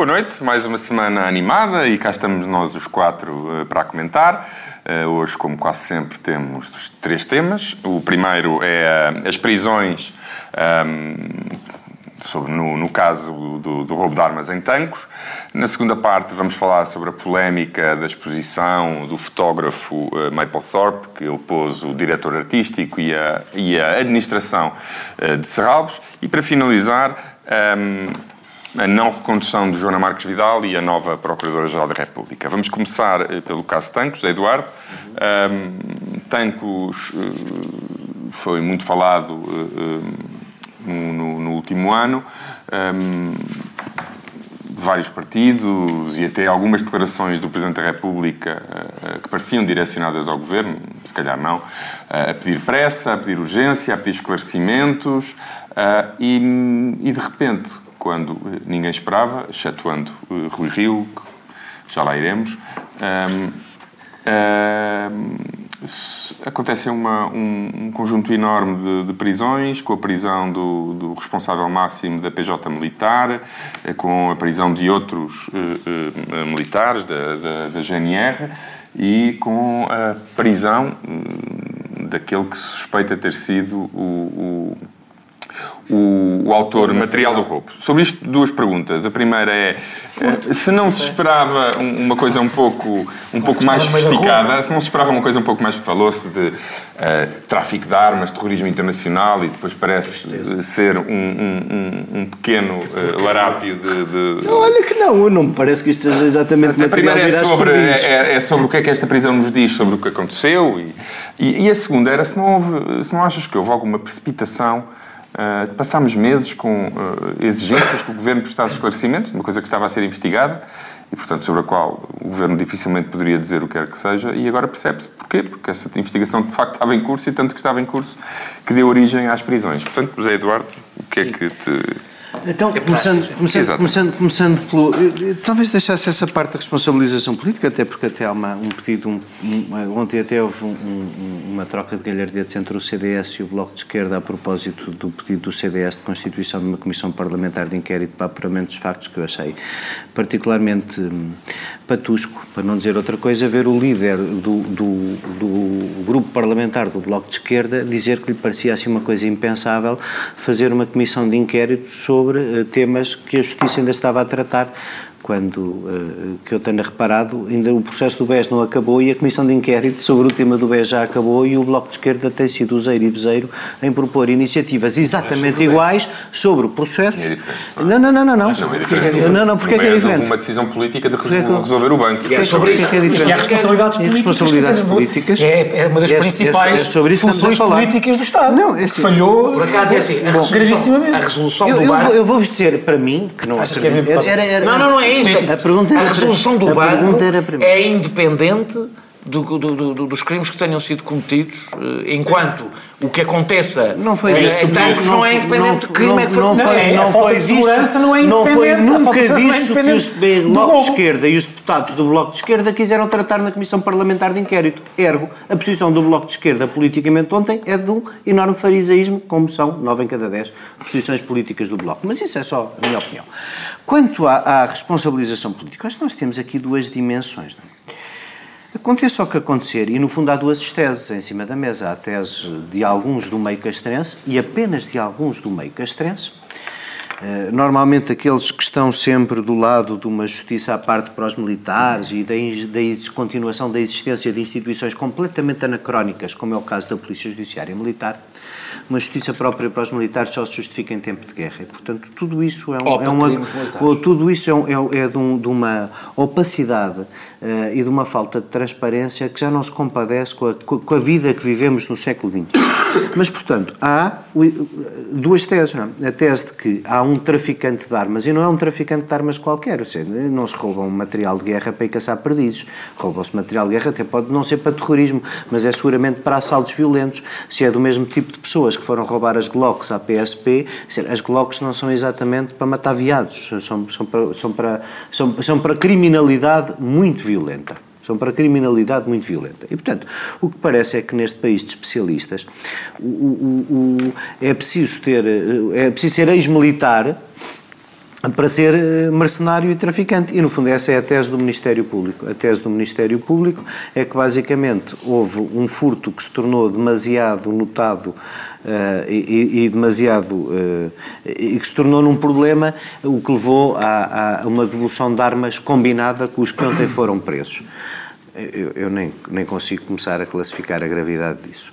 Boa noite, mais uma semana animada e cá estamos nós os quatro uh, para comentar. Uh, hoje, como quase sempre, temos três temas. O primeiro é uh, as prisões, um, sobre, no, no caso do, do, roubo de armas em Tancos. Na segunda parte, vamos falar sobre a polémica da exposição do fotógrafo Maple Thorpe, que opôs o diretor artístico e a, e a administração de Serralves. E para finalizar. Um, a não recondução de Joana Marques Vidal e a nova Procuradora-Geral da República. Vamos começar eh, pelo caso Tancos, Eduardo. Um, Tancos uh, foi muito falado uh, no, no, último ano. Um, vários partidos e até algumas declarações do Presidente da República que pareciam direcionadas ao Governo, se calhar não, a pedir pressa, a pedir urgência, a pedir esclarecimentos e, e de repente quando ninguém esperava, excetuando uh, Rui Rio, já lá iremos. Um, um, acontece uma, um, um, conjunto enorme de, de, prisões, com a prisão do, do, responsável máximo da PJ militar, eh, com a prisão de outros uh, uh, militares da, da, da, GNR e com a prisão uh, daquele que suspeita ter sido o, o o, o autor material do roubo. Sobre isto, duas perguntas. A primeira é, eh, se não se esperava uma coisa um pouco, um pouco mais sofisticada, se não se esperava uma coisa um pouco mais, falou-se de uh, tráfico de armas, terrorismo internacional e depois parece ser um, um, um pequeno uh, larápio de, de, Olha que não, não me parece que isto seja exatamente a primeira é sobre, é, é, sobre o que é que esta prisão nos diz sobre o que aconteceu e, e, e a segunda era se não, houve, se não achas que houve alguma precipitação Uh, passámos meses com uh, exigências que o Governo prestasse esclarecimentos, uma coisa que estava a ser investigada e, portanto, sobre a qual o Governo dificilmente poderia dizer o que quer que seja, e agora percebe-se porquê, porque essa investigação de facto estava em curso e tanto que estava em curso que deu origem às prisões. Portanto, José Eduardo, o que é que te então, começando, começando, começando, começando pelo. Talvez deixasse essa parte da responsabilização política, até porque até há uma, um pedido. Um, um, ontem até houve um, uma troca de galhardetes entre o CDS e o Bloco de Esquerda a propósito do pedido do CDS de constituição de uma comissão parlamentar de inquérito para apuramento dos factos, que eu achei particularmente hum, patusco, para não dizer outra coisa, ver o líder do, do, do grupo parlamentar do Bloco de Esquerda dizer que lhe parecia assim uma coisa impensável fazer uma comissão de inquérito sobre eh, temas que a Justiça ainda estava a tratar quando, uh, que eu tenha reparado, ainda o processo do BES não acabou e a comissão de inquérito sobre o tema do BES já acabou e o Bloco de Esquerda tem sido useiro e vezeiro em propor iniciativas exatamente iguais sobre o processo. É não, não, não, não. Não, é não, não, porque é que é diferente? uma decisão política de resolver o banco. É sobre isso. E há responsabilidades políticas. responsabilidades políticas. É uma das principais funções políticas do Estado. Não, é assim. Falhou. Por acaso é assim. Gravissimamente. A resolução do bar. Eu vou-vos dizer, para mim, que não é. Não, não, não é isso. A, pergunta a resolução do banco é independente do, do, do, dos crimes que tenham sido cometidos, eh, enquanto o que aconteça não foi isso, tanto não, não é independente do crime, não, é que foi, não, foi, é, não foi disso, não é não foi nunca disso é que os o Bloco de Esquerda e os deputados do Bloco de Esquerda quiseram tratar na Comissão Parlamentar de Inquérito. Ergo, a posição do Bloco de Esquerda politicamente ontem é de um enorme farisaísmo, como são nove em cada dez posições políticas do Bloco. Mas isso é só a minha opinião. Quanto à, à responsabilização política, acho que nós temos aqui duas dimensões. Não é? Aconteça o que acontecer, e no fundo há duas teses em cima da mesa. Há a tese de alguns do meio castrense e apenas de alguns do meio castrense. Eh, normalmente aqueles que estão sempre do lado de uma justiça à parte para os militares e da, da continuação da existência de instituições completamente anacrónicas, como é o caso da Polícia Judiciária Militar, uma justiça própria para os militares só se justifica em tempo de guerra. E, portanto, tudo isso é, um, é uma, ou, tudo isso é, um, é, é de, um, de, uma opacidade uh, e de uma falta de transparência que já não se compadece com a, com a vida que vivemos no século XX. Mas, portanto, há duas teses. Não? É? A tese de que há um traficante de armas, e não é um traficante de armas qualquer, ou seja, não se roubam material de guerra para ir caçar perdizes, roubam-se material de guerra, até pode não ser para terrorismo, mas é seguramente para assaltos violentos, se é do mesmo tipo de pessoas que foram roubar as Glocks à PSP, as Glocks não são exatamente para matar viados, são, são, para, são, para, são, são para criminalidade muito violenta. São para criminalidade muito violenta. E, portanto, o que parece é que neste país de especialistas o, o, o, é preciso ter, é preciso ser ex-militar para ser eh, mercenário e traficante. E, no fundo, essa é a tese do Ministério Público. A tese do Ministério Público é que, basicamente, houve um furto que se tornou demasiado notado e, e, demasiado uh, e que se tornou num problema o que levou a, a, uma devolução de armas combinada com os que ontem foram presos. Eu, eu nem, nem consigo começar a classificar a gravidade disso.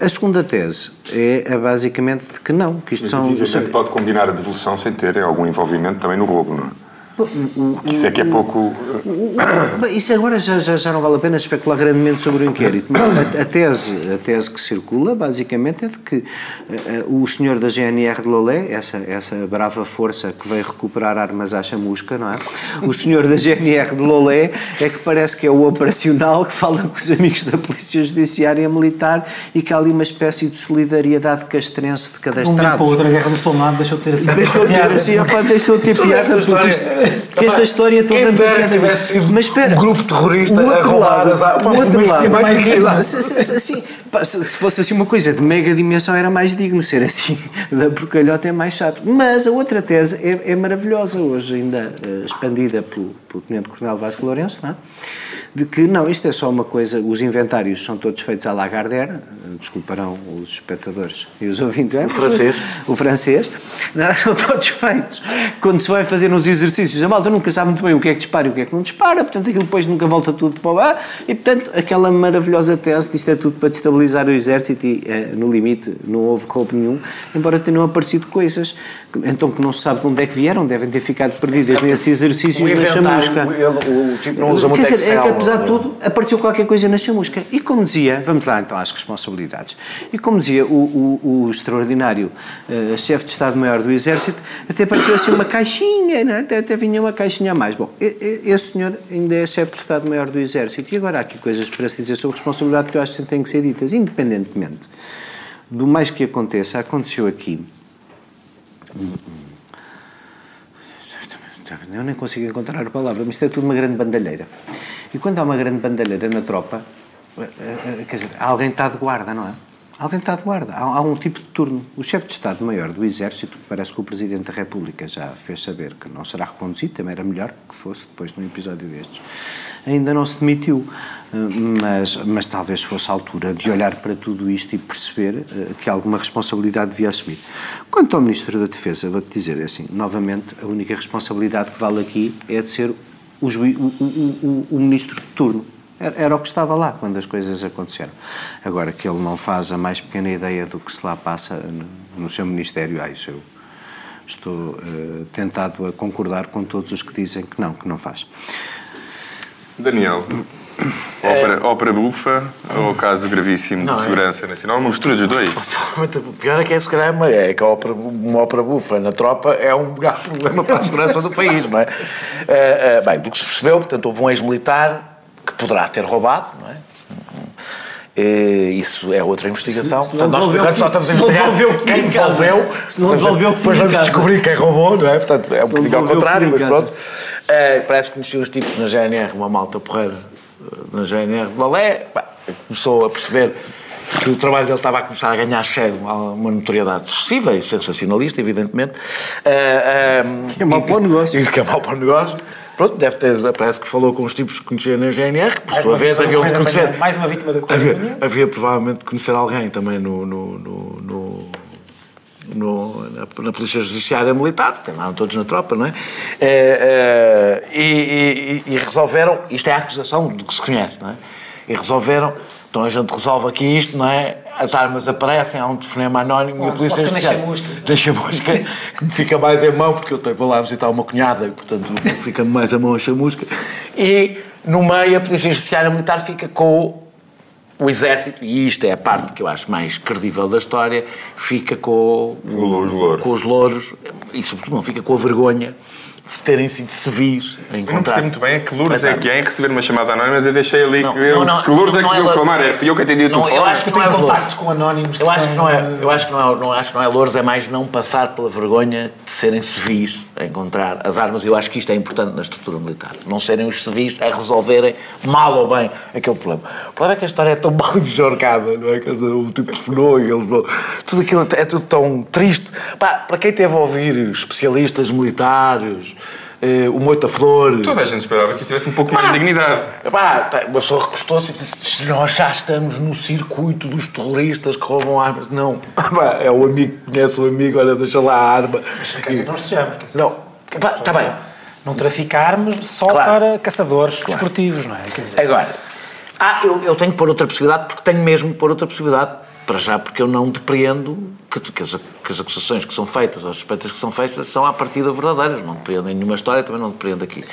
A segunda tese é, é basicamente que não, que isto Mas, são... pode combinar a devolução sem ter algum envolvimento também no roubo, não é? Isso é que é pouco. Isso agora já, já, já não vale a pena especular grandemente sobre o inquérito, mas a, a tese, a tese que circula, basicamente, é de que uh, o senhor da GNR de Lolé, essa, essa brava força que veio recuperar armas à chamusca, não é? O senhor da GNR de Lolé é que parece que é o operacional que fala com os amigos da Polícia Judiciária Militar e que há ali uma espécie de solidariedade castrense de cadastrados. Um outra guerra muçulmana deixou de ter assim. Deixou de ter assim, opa, deixou de ter piada porque isto que esta história toda... Quem dera que tivesse sido mas espera, um grupo terrorista o outro a roubar lado, as... O outro lado, mais, se, se fosse assim uma coisa de mega dimensão era mais digno, ser assim da porcalhota é mais chato. Mas a outra tese é, é maravilhosa, hoje ainda uh, expandida pelo, pelo Tenente Coronel Vasco Lourenço, não é? de que não, isto é só uma coisa, os inventários são todos feitos à Lagardère, desculparão os espectadores e os ouvintes. É, o francês. O francês. Não, são todos feitos. Quando se vai fazer uns exercícios, a malta nunca sabe muito bem o que é que dispara e o que é que não dispara, portanto aquilo depois nunca volta tudo para ar, e portanto aquela maravilhosa tese de isto é tudo para destabilizar o exército e eh, no limite não houve roubo nenhum, embora tenham aparecido coisas então que não se sabe de onde é que vieram, devem ter ficado perdidas nesses exercícios na chamusca. o tipo não usa muito Quer dizer, é que apesar de tudo apareceu qualquer coisa na chamusca. E como dizia, vamos lá então às responsabilidades, e como dizia o, o, o extraordinário uh, chefe de Estado-Maior do Exército, até apareceu assim uma caixinha, não é? até, até vinha uma caixinha a mais. Bom, esse senhor ainda é chefe de Estado-Maior do Exército, e agora há aqui coisas para se dizer sobre responsabilidade que eu acho que têm que ser ditas, independentemente do mais que aconteça, aconteceu aqui eu nem consigo encontrar a palavra, mas isto é tudo uma grande bandalheira. E quando há uma grande bandalheira na tropa, eh, eh, quer dizer, alguém está de guarda, não é? Alguém está de guarda. Há, há um tipo de turno. O chefe de Estado-Maior do Exército, parece que o Presidente da República já fez saber que não será reconduzido, também era melhor que fosse depois num episódio destes, ainda não se demitiu. Eh, mas, mas talvez fosse a altura de olhar para tudo isto e perceber que alguma responsabilidade devia assumir. Quanto ao Ministro da Defesa, vou-te dizer é assim, novamente, a única responsabilidade que vale aqui é de ser o, o, o, o, ministro de turno. Era, era, o que estava lá quando as coisas aconteceram. Agora, que ele não faz a mais pequena ideia do que se lá passa no, no seu ministério, ah, isso eu estou uh, tentado a concordar com todos os que dizem que não, que não faz. Daniel, Ópera, é... ópera bufa ou caso gravíssimo não, de é. segurança é... nacional? Uma mistura dos dois? O pior é que é, se calhar, é que a ópera, uma ópera bufa na tropa é um grave problema para a segurança do país, não é? é? bem, do que se percebeu, portanto, houve um ex-militar que poderá ter roubado, não é? isso é outra investigação. Se, se portanto, nós só estamos a investigar quem devolveu. Se não devolveu, depois vamos descobrir quem roubou, não é? Portanto, é um bocadinho ao contrário, mas pronto. parece que conheci os tipos na GNR, uma malta porreira na GNR de Lolé, começou a perceber que o trabalho dele estava a começar a ganhar cheio, uma notoriedade excessiva e sensacionalista, evidentemente. Uh, uh, que é mau para o negócio. Que é mau para o negócio. Pronto, deve ter, parece que falou com os tipos que conhecia na GNR, por mais sua vez havia de conhecer. Mais uma vítima da havia, havia provavelmente de conhecer alguém também no, no, no, no na, na, Polícia Judiciária Militar, andaram todos na tropa, não é? é, é e, e, e, resolveram, isto é a acusação do que se conhece, não é? E resolveram, então a gente resolve aqui isto, não é? As armas aparecem, há um telefonema anónimo claro, e a Polícia Judiciária. Deixa a mosca, que me fica mais em mão, porque eu estou lá visitar uma cunhada e, portanto, fica-me mais a mão a chamusca. E no meio a Polícia Judiciária Militar fica com o Exército, e isto é a parte que eu acho mais credível da história, fica com, os louros. com os louros e, sobretudo, não fica com a vergonha de se terem sido civis a encontrar. Eu não percebo muito bem, é que Lourdes é que é em receber uma chamada anónima, mas eu deixei ali. Não, eu, não, não, que Lourdes é que viu reclamar, é, fui eu que atendi o telefone. Eu acho que, tenho é contacto com anónimos. Eu acho que não é, eu acho que não é, não acho que não é Lourdes, é mais não passar pela vergonha de serem civis a encontrar as armas, e eu acho que isto é importante na estrutura militar. Não serem os civis a resolverem mal ou bem aquele problema. O problema é que a história é tão mal enxorcada, não é? Quer dizer, o tipo telefonou e ele Tudo aquilo é tudo tão triste. Pá, para quem teve a ouvir especialistas militares o Moita Flor. Toda a gente esperava que isto tivesse um pouco mais de dignidade. Pá, tá, uma pessoa recostou-se e disse: Nós já estamos no circuito dos terroristas que roubam armas. Não, pá, é o amigo que conhece o amigo, olha, deixa lá a arma. Mas quer dizer, não estejamos. Não, está bem. Não traficar armas só claro. para caçadores claro. desportivos, não é? Quer dizer... Agora, ah, eu, eu tenho que pôr outra possibilidade, porque tenho mesmo que pôr outra possibilidade para já porque eu não depreendo que, que, as, que, as, acusações que são feitas, ou as suspeitas que são feitas, são à partida verdadeiras. Não depreendo em nenhuma história, também não depreendo aqui.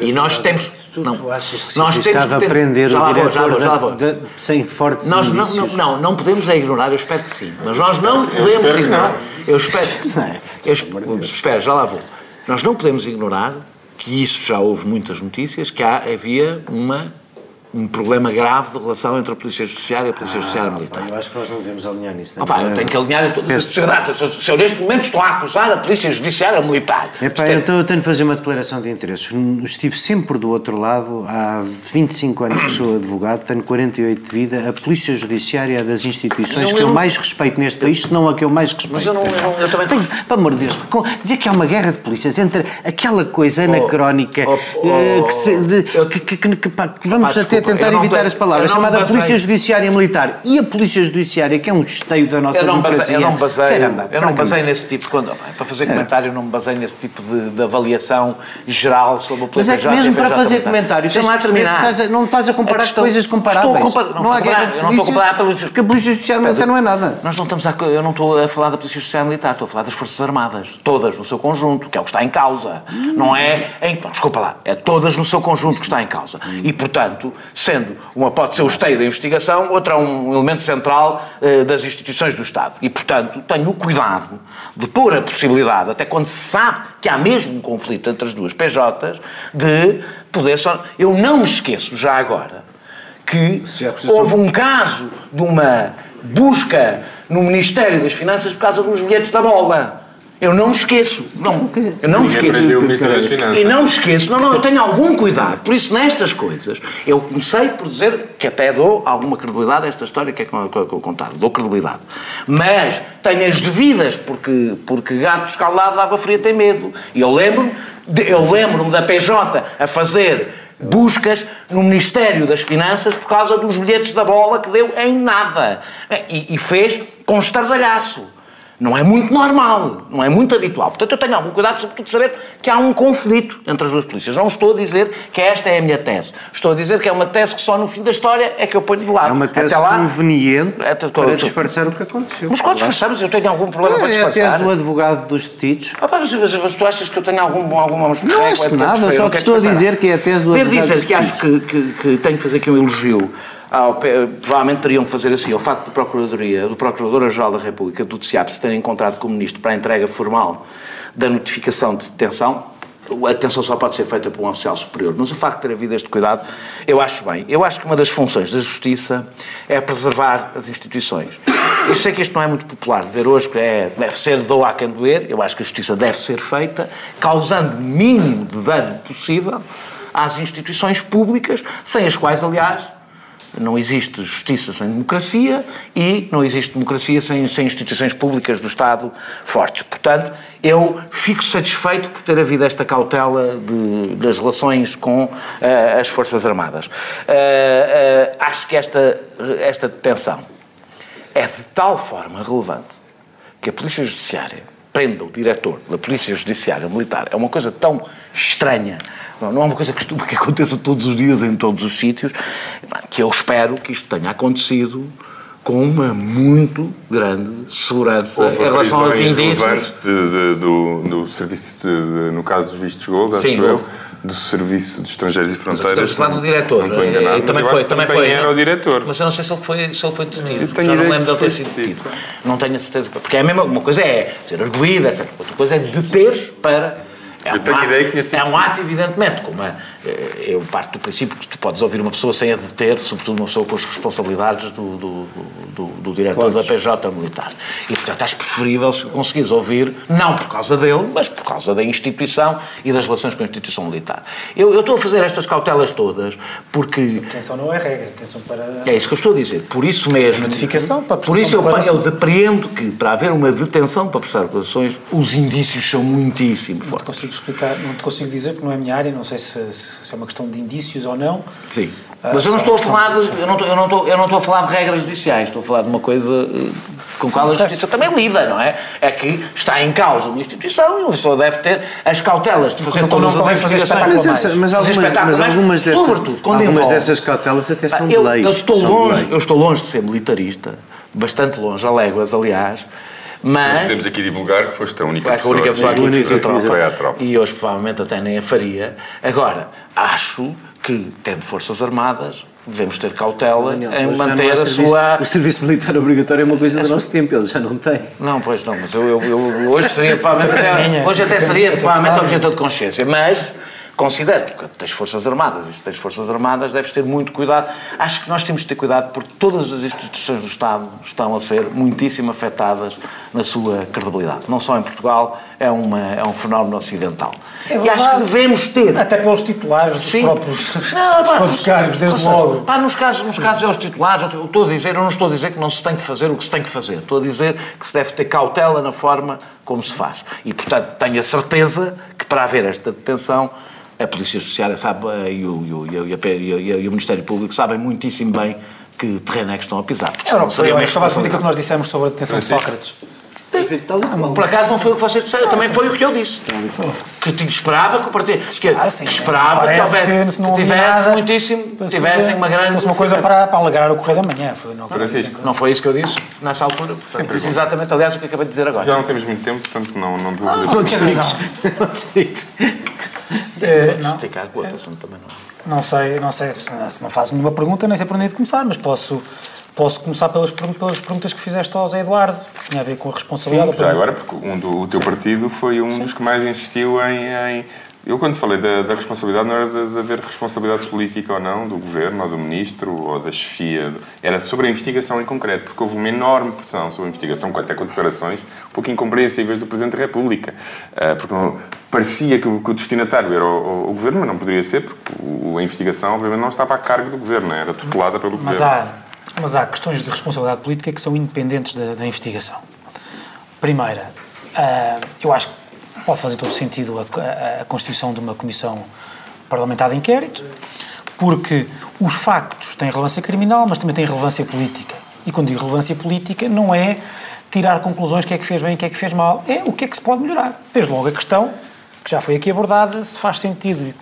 e nós temos. Tu, não, tu achas que nós temos que ter, aprender já lá vou, já vou, já vou. De, sem fortes nós não, não, não, não podemos é ignorar, eu espero que sim, mas nós não podemos ignorar. Eu espero. eu espero, espero, já lá vou. Nós não podemos ignorar que isso já houve muitas notícias, que há, havia uma um problema grave de relação entre a Polícia Judiciária e a Polícia ah, Judiciária Militar. Eu acho que nós não devemos alinhar nisso. Opa, eu tenho que alinhar em todas as sociedades. Se eu neste momento estou a acusar a Polícia Judiciária Militar. Epá, é... então eu tenho de fazer uma declaração de interesses. Estive sempre do outro lado, há 25 anos que sou advogado, tenho 48 de vida. A Polícia Judiciária é das instituições que eu mais respeito neste país, se não a que eu mais respeito. Mas eu não. Eu, eu também. Tenho, pelo amor de Deus, dizer que há uma guerra de polícias entre aquela coisa anacrónica oh, oh, eh, oh, que, se, de, que, que, que, que, vamos até tentar evitar as palavras, chamada basei... Polícia Judiciária Militar e a Polícia Judiciária, que é um esteio da nossa eu não democracia. Basei, eu não basei, Caramba, eu não basei nesse tipo, quando, para fazer comentário, eu não me basei nesse tipo de, de, avaliação geral sobre a Polícia Mas é que mesmo para fazer comentário, tens lá terminar. Estás a, não estás a comparar questão, coisas comparáveis. A não, não há guerra de polícias, porque a Polícia Judiciária Militar não é nada. Nós não estamos a, eu não estou a falar da Polícia Judiciária Militar, estou a falar das Forças Armadas, todas no seu conjunto, que é o que está em causa. Não é, desculpa lá, é todas no seu conjunto que está em causa. E, portanto, sendo uma, pode ser o esteio da investigação, outra é um elemento central uh, das instituições do Estado. E, portanto, tenho o cuidado de pôr a possibilidade, até quando se sabe que há mesmo um conflito entre as duas PJs, de poder só. Eu não me esqueço, já agora, que houve um caso de uma busca no Ministério das Finanças por causa dos bilhetes da bola. Eu não me esqueço. Não, eu não me esqueço. E não me esqueço. Não, não, eu tenho algum cuidado. Por isso, nestas coisas, eu comecei por dizer que até dou alguma credibilidade a esta história que é contada. Dou credibilidade. Mas tenho as devidas, porque, porque gato escaldado de água fria tem medo. E eu lembro-me eu lembro da PJ a fazer buscas no Ministério das Finanças por causa dos bilhetes da bola que deu em nada. E, e fez com estardalhaço. Não é muito normal, não é muito habitual. Portanto, eu tenho algum cuidado, sobretudo, de saber que há um conflito entre as duas polícias. Não estou a dizer que esta é a minha tese. Estou a dizer que é uma tese que só no fim da história é que eu ponho de lado. É uma tese Até lá, conveniente é, para disfarçar o que aconteceu. Mas quando disfarçamos, eu tenho algum problema para disfarçar. É a tese do advogado dos detidos. Ah, mas, mas, mas, tu achas que eu tenho algum, alguma... Não acho nada, só que estou a dizer que é a tese do advogado dos detidos. Devo dizer que acho que, que, que tenho que fazer aqui um elogio ao, provavelmente teriam que fazer assim, o facto da Procuradoria, do Procurador-Geral da República, do TCIAP, se terem encontrado com o Ministro para a entrega formal da notificação de detenção, a detenção só pode ser feita por um oficial superior, mas o facto de ter havido este cuidado, eu acho bem. Eu acho que uma das funções da Justiça é preservar as instituições. Eu sei que isto não é muito popular dizer hoje que é, deve ser do a quem doer, eu acho que a Justiça deve ser feita, causando o mínimo de dano possível às instituições públicas, sem as quais, aliás, não existe justiça sem democracia e não existe democracia sem, sem instituições públicas do Estado fortes. Portanto, eu fico satisfeito por ter havido esta cautela de, das relações com uh, as Forças Armadas. Uh, uh, acho que esta, esta detenção é de tal forma relevante que a Polícia Judiciária prenda o diretor da Polícia Judiciária Militar. É uma coisa tão estranha. Não é uma coisa que, que aconteça todos os dias em todos os sítios, que eu espero que isto tenha acontecido com uma muito grande segurança Houve em relação aos indícios. De, de, do, do serviço, de, no caso dos vistos gold, acho eu, do Serviço de Estrangeiros e Fronteiras. Estamos a falar do diretor. Não estou enganado. também foi, também foi. era o diretor. Mas eu não sei se ele foi, se ele foi detido. Já não lembro dele ter sido detido. Não tenho a certeza. Porque é a mesma uma coisa é ser arguída, etc. Outra coisa é deter para é eu tenho um ideia que É um ato, evidentemente, com uma eh, eu parto do princípio que tu podes ouvir uma pessoa sem a deter, sobretudo uma pessoa com as responsabilidades do, do, do, do diretor da PJ militar. E, portanto, acho preferível se conseguires ouvir, não por causa dele, mas por causa da instituição e das relações com a instituição militar. Eu, eu estou a fazer estas cautelas todas porque... Mas a detenção não é regra, detenção para... É isso que eu estou a dizer. Por isso mesmo... Notificação para Por isso eu, eu depreendo que, para haver uma detenção para prestar declarações, os indícios são muitíssimo fortes. Não te consigo explicar, não te consigo dizer, porque não é a minha área, não sei se, se é uma questão de indícios ou não. Sim. Ah, mas eu não estou a falar de, eu não estou, eu não estou, eu não estou a falar de regras judiciais, estou a falar de uma coisa eh, com a qual a justiça também lida, não é? É que está em causa uma instituição e uma pessoa deve ter as cautelas de fazer todas não as investigações. Mas, mas, algumas, mas algumas, dessas, algumas dessas cautelas até são eu, de lei. Eu estou, longe, eu estou longe de ser militarista, bastante longe, a léguas, aliás, mas, podemos aqui divulgar que foste a única é, pessoa, a única pessoa que fez a tropa, a tropa. E hoje provavelmente até nem a faria. Agora, acho que, tendo Forças Armadas, devemos ter cautela não, em manter a serviço, sua. O serviço militar obrigatório é uma coisa do nosso tempo, eles já não têm. Não, pois não, mas eu, eu, eu hoje seria provavelmente. até, hoje até seria provavelmente objeto de consciência, mas Considero que quando tens Forças Armadas e se tens Forças Armadas deves ter muito cuidado. Acho que nós temos de ter cuidado porque todas as instituições do Estado estão a ser muitíssimo afetadas na sua credibilidade. Não só em Portugal, é, uma, é um fenómeno ocidental. É e acho que devemos ter. Até pelos titulares dos Sim. próprios, não, dos próprios cargos, desde seja, logo. Pá, nos casos, nos casos é os titulares, eu estou a dizer, eu não estou a dizer que não se tem que fazer o que se tem que fazer. Estou a dizer que se deve ter cautela na forma como se faz. E, portanto, tenho a certeza que para haver esta detenção a Polícia Judiciária sabe, eh, e o, e, o, e, o, e o Ministério Público sabem muitíssimo bem que terreno é que estão a pisar. Eu não sei, estava a que nós dissemos sobre a detenção de Sócrates. Por acaso não foi o que vocês disseram, também foi o que eu disse. Que te esperava que o partido. Que, ah, sim, que esperava que, houvesse, que, que tivesse muitíssimo. tivessem uma grande. fosse uma coisa para, para alegrar o correio da manhã. Foi, não, não foi isso que eu disse nessa altura. Portanto, disse exatamente, aliás, o que acabei de dizer agora. Já não temos muito tempo, portanto não, não ah, dizer. É, não. Esticar com outro assunto também não. Não sei, não sei, se não faço nenhuma pergunta, nem sei por onde é de começar, mas posso, posso começar pelas, pelas perguntas que fizeste ao Zé Eduardo, que tinha a ver com a responsabilidade. Sim, já agora, porque um do, o teu Sim. partido foi um Sim. dos que mais insistiu em, em eu, quando falei da, da responsabilidade, não era de, de, haver responsabilidade política ou não, do governo, ou do ministro, ou da chefia. Era sobre a investigação em concreto, porque houve uma enorme pressão sobre a investigação, até com declarações um pouco incompreensíveis do Presidente da República. Uh, porque não, parecia que o, que o, destinatário era o, o, o, governo, mas não poderia ser, porque a investigação, obviamente, não estava a cargo do governo, era tutelada pelo mas governo. Há, mas há questões de responsabilidade política que são independentes da, da investigação. Primeira, uh, eu acho que pode fazer todo sentido a, a, constituição de uma comissão parlamentar de inquérito, porque os factos têm relevância criminal, mas também têm relevância política. E quando digo relevância política, não é tirar conclusões o que é que fez bem e o que é que fez mal, é o que é que se pode melhorar. Desde logo a questão, que já foi aqui abordada, se faz sentido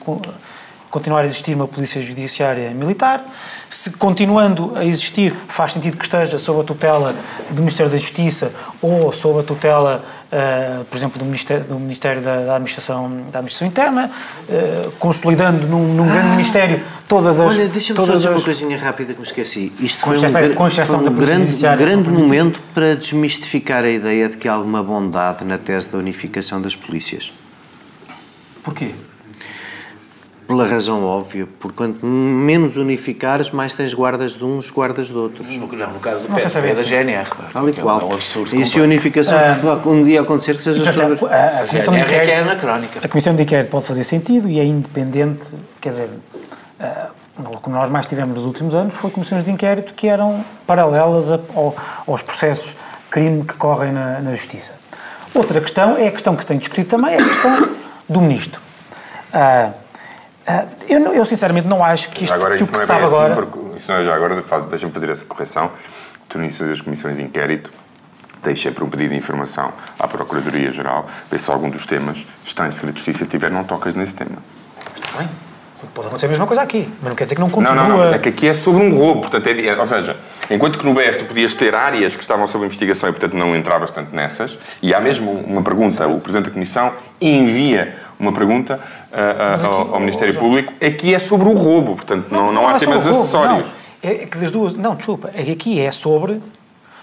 continuar a existir uma polícia judiciária militar. Se continuando a existir, faz sentido que esteja sob a tutela do Ministério da Justiça ou sob a tutela, uh, por exemplo, do Ministério, do Ministério da, da, Administração, da Administração Interna, uh, consolidando num, num ah, grande Ministério todas as... Olha, deixa-me só dizer as... uma coisinha rápida que me esqueci. Isto foi um, com foi um grande, grande momento para desmistificar a ideia de que há alguma bondade na tese da unificação das polícias. Porquê? Pela razão óbvia, porque quanto menos unificares, mais tens guardas de uns, guardas de outros. No, no caso do não é da GNR. Tal e qual. É um absurdo. E se a unificação uh, um dia acontecer, que seja sobre... A, a, Comissão de é Inquérito, é anacrónica. A Comissão de Inquérito pode fazer sentido e é independente, quer dizer... Uh, o que nós mais tivemos nos últimos anos foi comissões de inquérito que eram paralelas a, ao, aos processos crime que correm na, na, Justiça. Outra questão é a questão que se tem discutido também, é a questão do Ministro. Uh, eu, eu, sinceramente não acho que isto agora, que o que é sabe assim, agora. Isso não é já agora, deixa-me fazer essa correção. Tu, no início das comissões de inquérito, deixei para um pedido de informação à Procuradoria-Geral, ver se algum dos temas está em segredo de justiça. Se tiver, não tocas nesse tema. Está bem. Pode acontecer a mesma coisa aqui, mas não quer dizer que não continua. Não, não, não mas é que aqui é sobre um roubo. Portanto, é, é ou seja, enquanto que no BES tu podias ter áreas que estavam sob investigação e, portanto, não entravas tanto nessas, e há mesmo uma pergunta, o Presidente da Comissão envia uma pergunta uh, aqui, ao, ao, Ministério Público, aqui é sobre o roubo, portanto, não, não, não há é temas acessórios. Não, é que das duas. Não, desculpa, é que aqui é sobre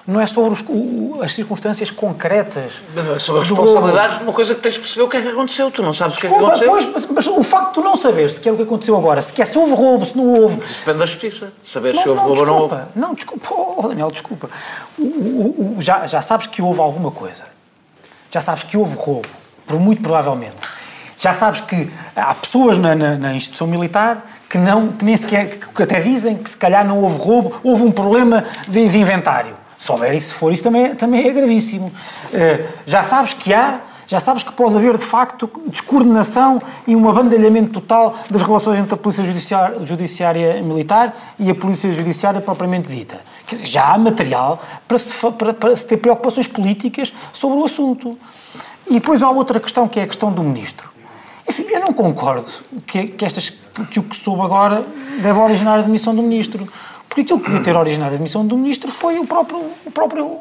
não é sobre os, o, as circunstâncias concretas. Mas é sobre as responsabilidades de uma coisa que tens de perceber o que é que aconteceu. Tu não sabes o que é que aconteceu. Pois, mas, mas, o facto de tu não saber se é o que aconteceu agora, se, quer, se houve roubo, se não houve. Isso depende se... da justiça. Saber não, se houve roubo ou não houve. Não, desculpa, oh, Daniel, desculpa. O, o, o, já, já sabes que houve alguma coisa. Já sabes que houve roubo, por muito provavelmente. Já sabes que há pessoas na, na, na instituição militar que, não, que nem sequer, que até dizem que se calhar não houve roubo, houve um problema de, de inventário. Se houver isso, se for isso, também, também é gravíssimo. Uh, já sabes que há, já sabes que pode haver, de facto, descoordenação e um abandalhamento total das relações entre a Polícia Judiciária, Judiciária Militar e a Polícia Judiciária propriamente dita. Quer dizer, já há material para se, para, para se ter preocupações políticas sobre o assunto. E depois há outra questão, que é a questão do Ministro. Enfim, eu não concordo que, que, estas, que o que soube agora deve originar a demissão do Ministro. Porque aquilo que devia ter originado a demissão do Ministro foi o próprio, o próprio,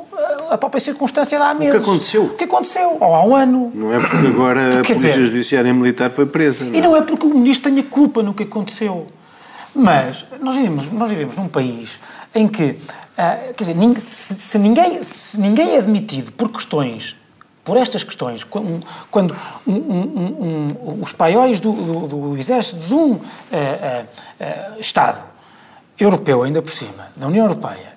a própria circunstância da há meses. O que aconteceu? O que aconteceu, ou há um ano. Não é porque agora porque, a Polícia dizer, Judiciária Militar foi presa. Não? E não é porque o Ministro tenha culpa no que aconteceu. Mas nós vivemos, nós vivemos num país em que, uh, quer dizer, se, se, ninguém, se ninguém é admitido por questões por estas questões, quando um, um, um, os paióis do, do, do, exército de um uh, uh, Estado europeu, ainda por cima, da União Europeia,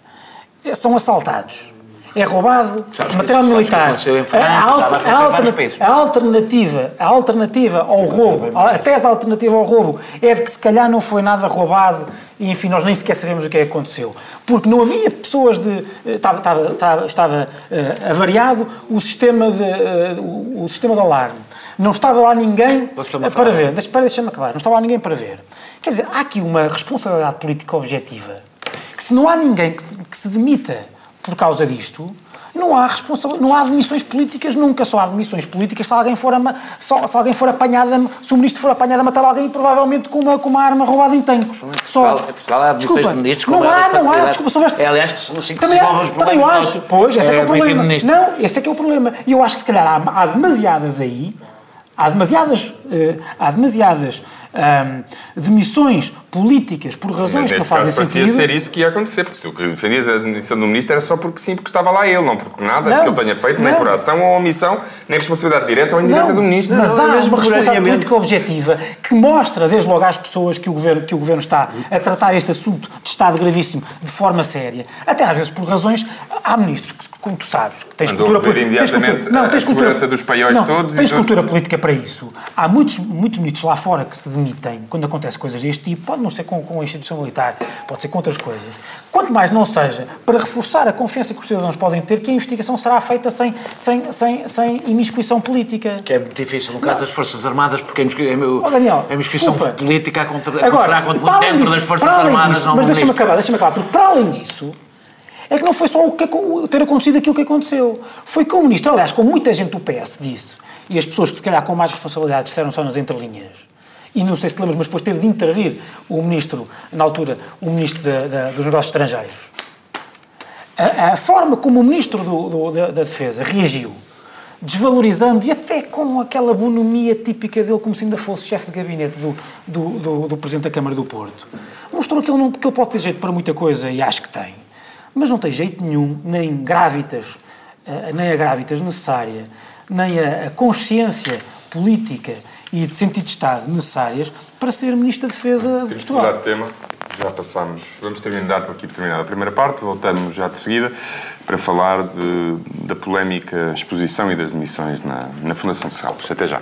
são assaltados é roubado sabes material militar. A, alter, a, a, alternativa, a alternativa ao roubo, a tese alternativa ao roubo é de que se calhar não foi nada roubado e enfim nós nem sequer sabemos o que é que aconteceu. Porque não havia pessoas de. Estava, estava, estava, estava uh, avariado o sistema de, uh, o sistema de alarme. Não estava lá ninguém para ver. Deixa-me deixa acabar. Não estava lá ninguém para ver. Quer dizer, há aqui uma responsabilidade política objetiva que se não há ninguém que, que se demita por causa disto, não há responsabilidade, não há admissões políticas nunca, só há admissões políticas se alguém for, só, se alguém for apanhado, se o ministro for apanhado a matar alguém, provavelmente com uma, com uma arma roubada em tancos. Só. Portugal, há admissões desculpa, de ministros não há, não há, desculpa. É, aliás, que os cinco também, os também eu acho, pois, esse é, é, é o problema. Não, esse é que é o problema. E eu acho que se calhar há, há demasiadas aí, há demasiadas, uh, há demasiadas um, demissões políticas por razões que não fazem caso, sentido. ser isso que ia acontecer, porque o que defendias a demissão do ministro era só porque sim, porque estava lá ele, não porque nada não, que ele tenha feito, não. nem por ação ou omissão, nem responsabilidade direta ou indireta não, do ministro. Mas há uma responsabilidade política objetiva que mostra, desde logo às pessoas que o, governo, que o governo está a tratar este assunto de Estado gravíssimo de forma séria, até às vezes por razões. Há ministros que como tu sabes, tens Andou cultura política. Tens cultura, não, tens cultura, dos paióis não, todos. Tens cultura política para isso. Há muitos, muitos ministros lá fora que se demitem quando acontece coisas deste tipo, pode não ser com, com a instituição militar, pode ser com outras coisas. Quanto mais não seja, para reforçar a confiança que os cidadãos podem ter, que a investigação será feita sem, sem, sem, sem imiscuição política. Que é difícil no caso não. das Forças Armadas, porque a oh, Daniel, a imiscuição política acontecerá dentro disso, das Forças Armadas, disso, não Mas deixa-me acabar, deixa-me acabar, porque para além disso é que não foi só o que, ter acontecido aquilo que aconteceu. Foi que o ministro, aliás, como muita gente do PS disse, e as pessoas que se calhar com mais responsabilidade disseram só nas entrelinhas, e não sei se lembras, mas depois teve de intervir o ministro, na altura, o ministro dos negócios estrangeiros. A, a, forma como o ministro do, do, da, da, Defesa reagiu, desvalorizando e até com aquela bonomia típica dele, como se ainda fosse chefe de gabinete do, do, do, Presidente da Câmara do Porto, mostrou que ele, não, que ele pode ter jeito para muita coisa, e acho que tem mas não tem jeito nenhum, nem grávidas, eh, nem a grávidas necessária, nem a, consciência política e de sentido de Estado necessárias para ser Ministro da Defesa de Portugal. Temos de tema, já passámos, vamos terminar por aqui terminar a primeira parte, voltamos já de seguida para falar de, da polémica exposição e das demissões na, na Fundação de Salves. Até já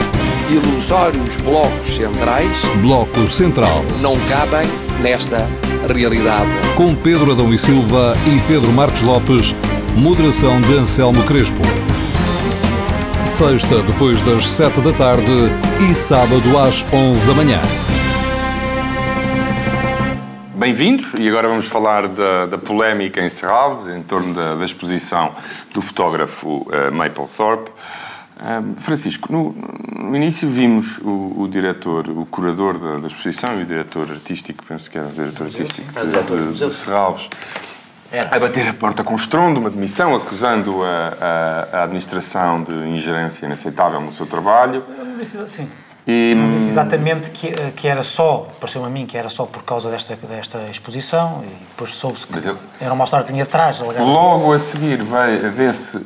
ilusórios blocos centrais. Bloco Central. Não cabem nesta realidade. Com Pedro Adão e Silva e Pedro Marcos Lopes, moderação de Anselmo Crespo. Sexta, depois das sete da tarde e sábado às onze da manhã. bem-vindos e agora vamos falar da, da polémica em Serralves em torno da, da exposição do fotógrafo uh, Maple Thorpe. Um, Francisco, no, no, início vimos o, o, diretor, o curador da, da, exposição e o diretor artístico, penso que era o diretor artístico de, de, de Serralves, a bater a porta com estrondo, uma demissão, acusando a, a, a administração de ingerência inaceitável no seu trabalho. Sim. E... Não disse exatamente que, eh, que era só, pareceu-me a mim que era só por causa desta, desta exposição e depois soube-se que eu... era uma história que vinha atrás. Logo a seguir vê-se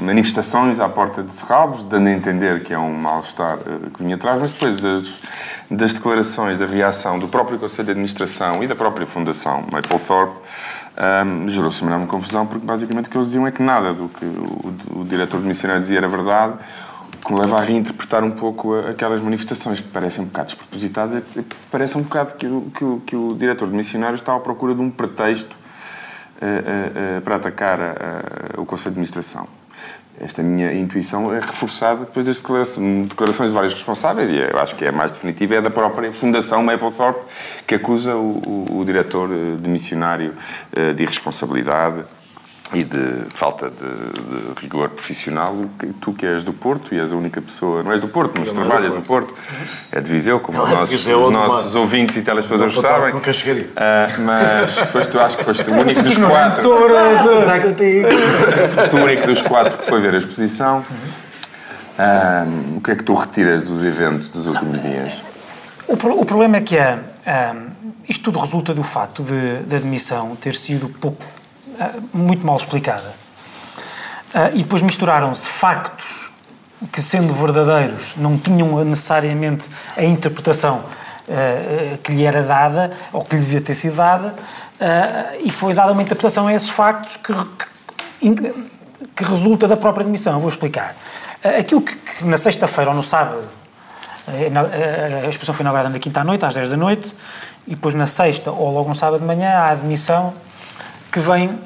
manifestações à porta de Serralves, dando a entender que é um mal-estar eh, que vinha atrás, mas depois das, das declarações, da reação do próprio Conselho de Administração e da própria Fundação Maplethorpe, um, gerou-se uma enorme confusão, porque basicamente o que eles diziam é que nada do que o, o diretor de missionário dizia era verdade, que me leva a reinterpretar um pouco aquelas manifestações que parecem um bocado despropositadas, é parece um bocado que, que, que o diretor de missionários está à procura de um pretexto uh, uh, uh, para atacar o Conselho de Administração. Esta minha intuição é reforçada depois das declarações, de vários responsáveis, e eu acho que é mais definitiva, é da própria Fundação Maplethorpe, que acusa o, o, o diretor de missionário de irresponsabilidade, e de falta de, de, rigor profissional, tu que és do Porto e és a única pessoa, não és do Porto, mas trabalhas no Porto, é de Viseu, como os nossos, Viseu, os nossos ouvintes e telespectadores sabem. Nunca chegaria. Uh, mas foste, acho que foste o único dos quatro. foste o único dos quatro que foi ver a exposição. Uh, o que é que tu retiras dos eventos dos últimos dias? O, o problema é que é, um, isto tudo resulta do facto de, de admissão ter sido pouco ah, muito mal explicada. Uh, e depois misturaram-se factos que, sendo verdadeiros, não tinham necessariamente a interpretação uh, que lhe era dada ou que lhe devia ter sido dada, e foi dada uma interpretação a esses factos que, que, que resulta da própria admissão. Eu vou explicar. aquilo que, que na sexta-feira ou no sábado a exposição foi inaugurada na quinta à noite, às 10 da noite, e depois na sexta ou logo no sábado de manhã a admissão que vem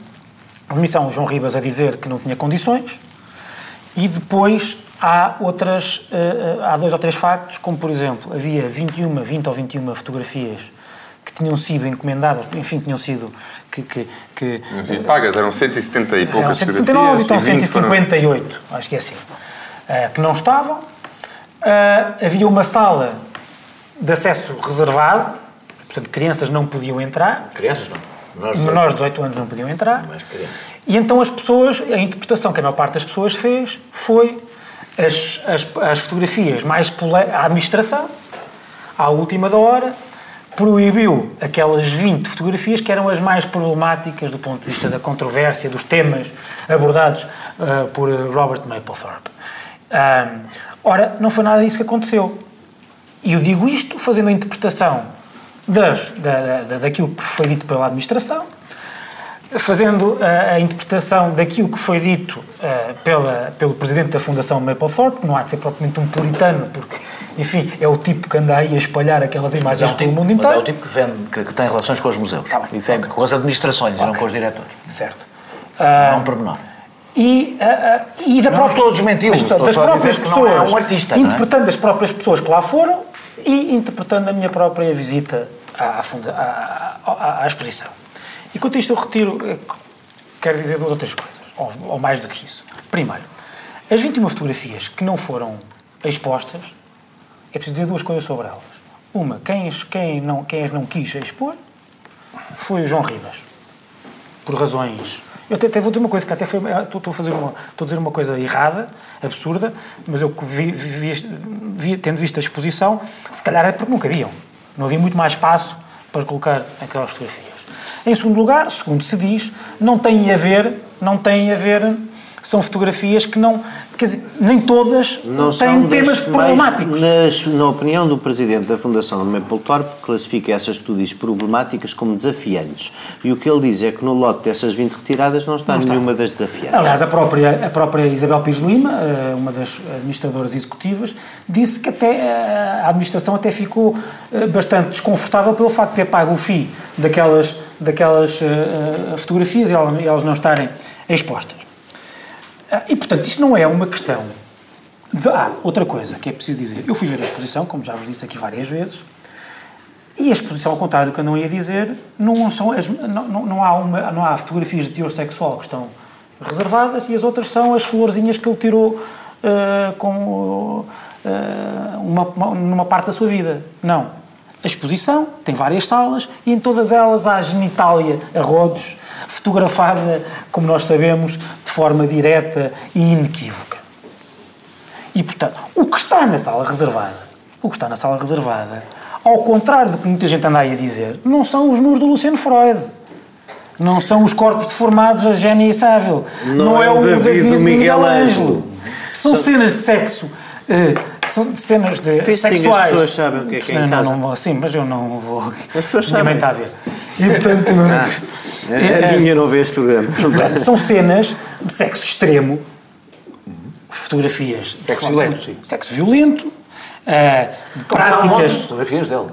a comissão João Ribas a dizer que não tinha condições e depois há outras uh, há dois ou três factos como por exemplo havia 21 20 ou 21 fotografias que tinham sido encomendadas enfim tinham sido que, que, que uh, pagas eram 170 e poucas 179 então 158 foram... acho que é assim uh, que não estavam. Havia uma sala de acesso reservado portanto crianças não podiam entrar. Crianças não menores de 18 anos não podiam entrar. E então as pessoas, a interpretação que a maior parte das pessoas fez foi as, as, as fotografias mais a administração, à última da hora, proibiu aquelas 20 fotografias que eram as mais problemáticas do ponto de vista da controvérsia, dos temas abordados uh, por Robert Mapplethorpe. Ora, não foi nada disso que aconteceu. E eu digo isto fazendo a interpretação das, da, da, daquilo que foi dito pela administração, fazendo a, a interpretação daquilo que foi dito uh, pela, pelo presidente da Fundação Mapplethorpe, que não há de ser propriamente um puritano, porque, enfim, é o tipo que anda aí a espalhar aquelas imagens é pelo tipo, mundo inteiro. É o tipo que, vende, que, que tem relações com os museus. Tá Isso é okay. com as administrações, okay. não com os diretores. Certo. Uh, é um pormenor. E, uh, e da não própria, estou a desmentir, das, das próprias pessoas, é um artista, é? interpretando as próprias pessoas que lá foram e interpretando a minha própria visita à, à, à, exposição. E quanto a isto eu retiro, eh, quero dizer duas ou três coisas, ou, ou mais do que isso. Primeiro, as 21 fotografias que não foram expostas, é preciso dizer duas coisas sobre elas. Uma, quem, quem, não, quem as não quis expor foi o João Ribas, por razões eu até, até, vou dizer uma coisa que até foi. Estou, a fazer uma, estou a dizer uma coisa errada, absurda, mas eu vi, vi, tendo visto a exposição, se calhar é porque não cabiam. Não havia muito mais espaço para colocar aquelas fotografias. Em segundo lugar, segundo se diz, não tem a ver, não tem a ver são fotografias que não, quer dizer, nem todas não têm temas problemáticos. na opinião do presidente da Fundação do Mapplethorpe, classifica essas estudos problemáticas como desafiantes. E o que ele diz é que no lote dessas 20 retiradas não está, não está. nenhuma das desafiantes. Aliás, a própria, a própria Isabel Pires Lima, eh, uma das administradoras executivas, disse que até eh, a administração até ficou eh, bastante desconfortável pelo facto de ter pago o FII daquelas, daquelas fotografias e elas não estarem expostas. Ah, e, portanto, isto não é uma questão de... Ah, outra coisa que é preciso dizer. Eu fui ver a exposição, como já vos disse aqui várias vezes, E a exposição, ao contrário do que andam aí a dizer, não, são as, não, não, não, há uma, não há fotografias de teor sexual que estão reservadas e as outras são as florzinhas que ele tirou uh, com, uh, uma, uma, numa parte da sua vida. Não. A exposição tem várias salas e em todas elas há genitália a rodos, fotografada, como nós sabemos, de forma direta e inequívoca. E, portanto, o que está na sala reservada, o que está na sala reservada ao contrário do que muita gente anda aí a dizer, não são os números do Luciano Freud. Não são os corpos deformados da Jenny Saville. Não, não é, é, o David, David Miguel Ângelo. São cenas de sexo. Uh, são cenas de Fisting, sexuais. As pessoas sabem o que é que é em não, casa. Não, não, sim, mas eu não vou. As pessoas sabem. Ninguém está a ver. E portanto. Não... Ah, a, a minha não vê este programa. são cenas de sexo extremo. Fotografias. Sexo violento, sim. Sexo violento uh, práticas. fotografias dele.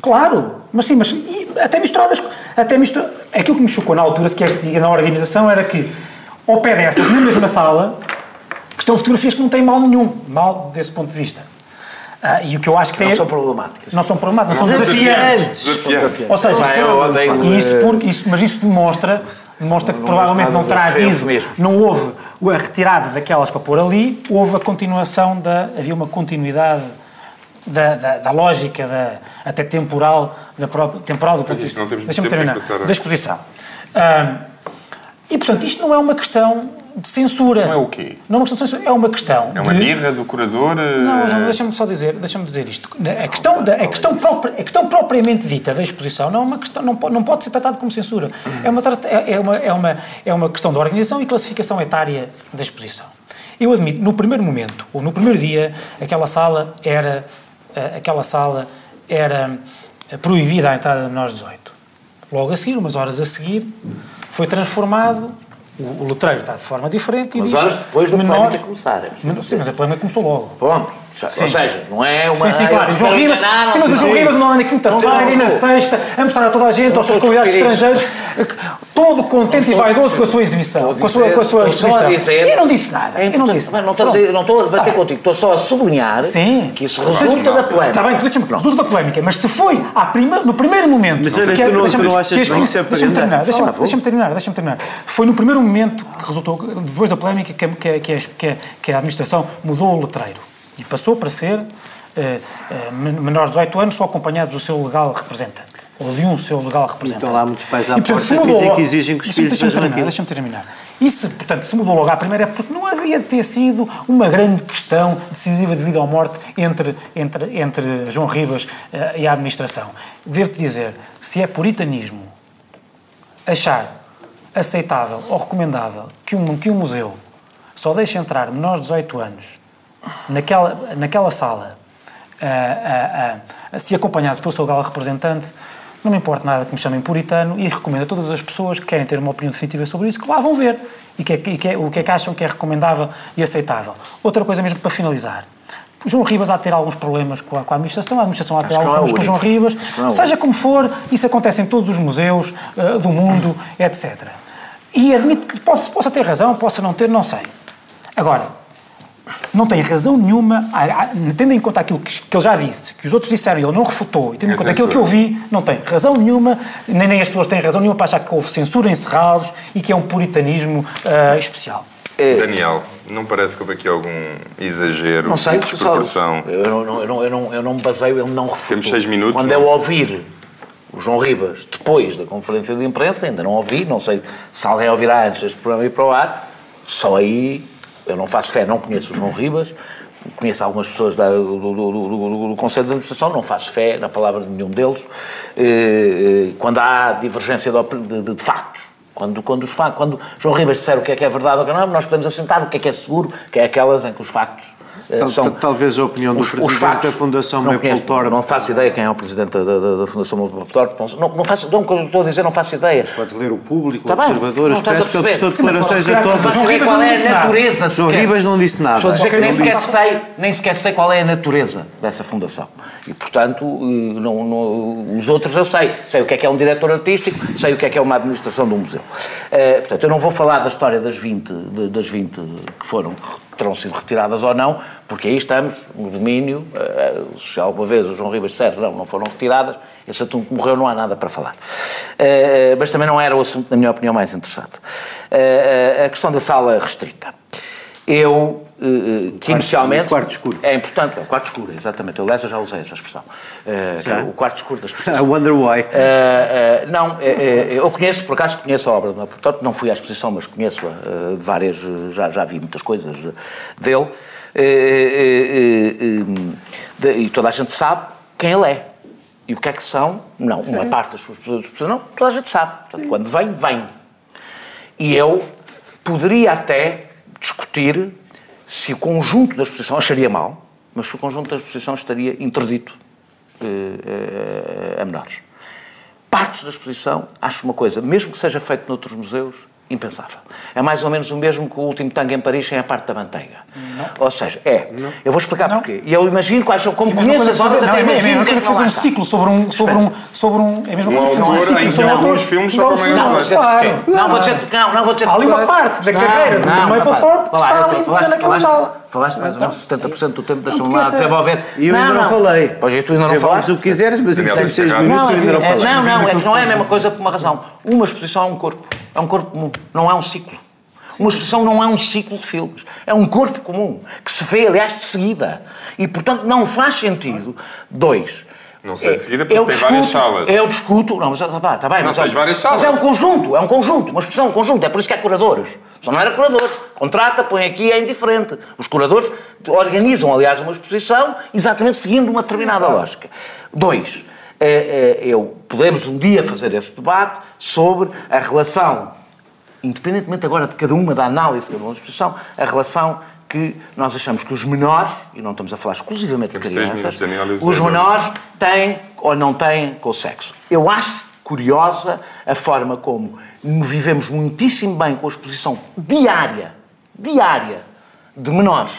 Claro, mas sim, mas e, até misturadas. Até mistura, aquilo que me chocou na altura, se queres que diga na organização, era que ao pé dessas, na mesma sala, que estão fotografias que não têm mal nenhum, mal desse ponto de vista. Ah, e o que eu acho que não tem. são problemáticas. Não são problemáticas, não são desafiantes. desafiantes. Ou seja, e isso porque, isso, mas isso demonstra, demonstra que provavelmente não terá havido, não houve a retirada daquelas para pôr ali, houve a continuação da. havia uma continuidade da, da, da, lógica, da, até temporal, da própria, temporal do ponto de vista. Deixa-me terminar. Da exposição. e, portanto, isto não é uma questão de censura. Não é o quê? Não é uma questão de censura, é uma questão. É uma de... birra do curador. Não, uh... deixa-me só dizer, deixa-me dizer isto. A questão, da, a, questão própria, a questão propriamente dita da exposição não é uma questão, não pode, não pode ser tratada como censura. É uma, é, uma, é, uma, é uma questão de organização e classificação etária da exposição. Eu admito, no primeiro momento, ou no primeiro dia, aquela sala era aquela sala era proibida a entrada de menores de 18. Logo a seguir, umas horas a seguir, foi transformado, o, o letreiro está de forma diferente. Umas horas depois da menor, polémica começar. É sim, mas a polémica começou logo. Pronto. Sim. Ou seja, não é uma. Sim, sim, claro. O João Ribas, enganar, sim, mas o João Ribas não na quinta-feira e na sexta a mostrar a toda a gente, aos seus convidados estrangeiros, todo contente e vaidoso com a sua exibição, com a sua, com a sua exposição. Eu não disse nada. eu não disse nada. Não estou, dizer, não estou a debater tá contigo, estou só a sublinhar sim. que isso resulta da polémica. Está bem, deixa-me resulta da polémica, mas se foi prima, no primeiro momento. Mas olha, tu não, tu não achas que isso é Deixa-me terminar, deixa-me terminar, deixa-me terminar. Foi no primeiro momento que resultou, depois da polémica, que a administração mudou o letreiro e passou para ser eh, eh, menores de 18 anos só acompanhados do seu legal representante, ou de um seu legal representante. Então lá muitos pais à e, portanto, porta dizem que exigem que os filhos deixa terminar, Deixa-me terminar. Isso, portanto, se mudou logo à primeira é porque não havia de ter sido uma grande questão decisiva de vida ou morte entre, entre, entre João Ribas uh, e a administração. Devo-te dizer, se é puritanismo achar aceitável ou recomendável que um, que um museu só deixe entrar menores de 18 anos naquela, naquela sala se acompanhado pelo seu galo representante, não me importa nada que me chamem puritano e recomendo a todas as pessoas que querem ter uma opinião definitiva sobre isso que lá vão ver e, que, é, e que é, o que é que acham que é recomendável e aceitável. Outra coisa mesmo para finalizar. O João Ribas há de ter alguns problemas com a, com a administração, a administração há de ter alguns problemas com o João Ribas. Seja como for, isso acontece em todos os museus uh, do mundo, etc. E admito que possa, possa ter razão, possa não ter, não sei. Agora, não tem razão nenhuma, tendo em conta aquilo que, que ele já disse, que os outros disseram e ele não refutou, e tendo em conta aquilo que eu vi, não tem razão nenhuma, nem, nem as pessoas têm razão nenhuma para achar que houve censura em e que é um puritanismo uh, especial. É. Daniel, não parece que houve aqui algum exagero não sei, de desproporção? Eu não, eu, não, eu, não, eu não me baseio, ele não refutou. Temos seis minutos. Quando não? eu ouvir o João Ribas, depois da conferência de imprensa, ainda não ouvi, não sei se alguém ouvirá antes deste programa ir para o ar, só aí eu não faço fé, não conheço o João Ribas, conheço algumas pessoas da, do, do, do, do, Conselho de Administração, não faço fé na palavra de nenhum deles. Eh, eh, quando há divergência de, de, de factos, quando, quando, os, quando João Ribas disser o que é que é verdade ou que não, é, nós podemos assentar o que é que é seguro, que é aquelas em que os factos Tal, são, talvez a opinião do os, Presidente os factos, da Fundação Mapletor... Não faço ideia quem é o Presidente da, da, da Fundação Mapletor. Não, não faço, não, estou a dizer, não faço ideia. Mas podes ler o Público, tá o Observador, o Expresso, que ele prestou declarações a todos. Não sei qual é a natureza. João Ribas não disse nada. Estou a dizer que nem sequer, sei, nem sequer sei qual é a natureza dessa Fundação. E, portanto, eh, não, não, os outros eu sei. Sei o que é que é um diretor artístico, sei o que é que é uma administração de um museu. Uh, portanto, eu não vou falar da história das 20, das 20 que foram terão sido retiradas ou não, porque aí estamos no domínio, uh, se alguma vez o João Ribas disser não, não foram retiradas, esse assunto morreu, não há nada para falar. Uh, mas também não era o assunto, na minha opinião, mais interessante. A questão da sala restrita. Eu, uh, que inicialmente... O quarto escuro. É importante, o quarto escuro, exatamente. Aliás, eu já usei essa expressão. Uh, o quarto escuro das pessoas. I wonder why. Uh, não, eu conheço, por acaso conheço a obra, não, portanto não fui à exposição, mas conheço-a de várias, já, já vi muitas coisas dele. e toda a gente sabe quem ele é. E o que é que são? Não, Sim. uma parte das suas pessoas não, toda a gente sabe. Portanto, quando vem, vem. E eu poderia até discutir se o conjunto da exposição, acharia mal, mas se o conjunto da exposição estaria interdito eh, eh, a menores. Partes da exposição, acho uma coisa, mesmo que seja feito noutros museus, impensável. É mais ou menos o mesmo que o último tango em Paris sem a parte da manteiga. Não. Ou seja, é. Não. Eu vou explicar não. porquê. E eu imagino quais são, como é conheço as obras, até é imagino. É a mesma coisa que fazer um ciclo sobre um. Sobre um, sobre um é a mesma coisa que fazer um ciclo sobre alguns filmes só como é não, vou dizer, não, não vou dizer. Há ali uma parte da carreira do Maple Thorpe que está ali naquela sala. Falaste mais ou menos 70% do tempo, deixa-me lá desenvolver. E eu ainda não falei. Pois tu ainda não falaste. o que quiseres, mas em 6 minutos eu ainda não falei. Não, não, é que não é a mesma coisa por uma razão. Uma exposição é um corpo. É um corpo comum, não é um ciclo. Uma exposição não é um ciclo de filmes, é um corpo comum, que se vê, aliás, de seguida. E, portanto, não faz sentido. Dois. Não sei de seguida porque tem discuto, várias salas. Eu discuto, não, mas está tá bem, não mas, tens é, várias salas. mas é um conjunto, é um conjunto, uma exposição, um conjunto, é por isso que há curadores. Só não era curadores. Contrata, põe aqui, é indiferente. Os curadores organizam, aliás, uma exposição exatamente seguindo uma determinada lógica. Dois, é, é, eu, podemos um dia fazer esse debate sobre a relação independentemente agora de cada uma da análise da exposição, a relação que nós achamos que os menores, e não estamos a falar exclusivamente de crianças, os menores têm ou não têm com o sexo. Eu acho curiosa a forma como vivemos muitíssimo bem com a exposição diária, diária, de menores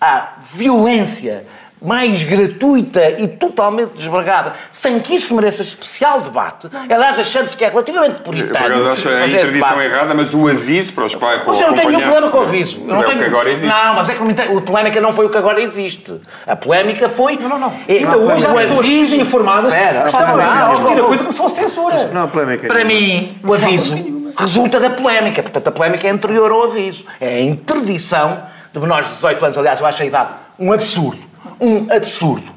à violência mais gratuita e totalmente desbragada, sem que isso mereça especial debate, aliás, achando-se que é relativamente puritano. Eu acho a interdição errada, mas o aviso para os pais. Mas eu não tenho nenhum problema com o aviso. Mas não é tenho... o que agora existe. Não, mas é que não tem... a polémica não foi o que agora existe. A polémica foi. Não, não, não. Então hoje há pessoas desinformadas que estavam a discutir a coisa como se fosse censura. Não, a polémica. Para mim, o aviso resulta da polémica. Portanto, a polémica é anterior ao aviso. É a interdição de menores de 18 anos. Aliás, eu acho a idade um absurdo um absurdo.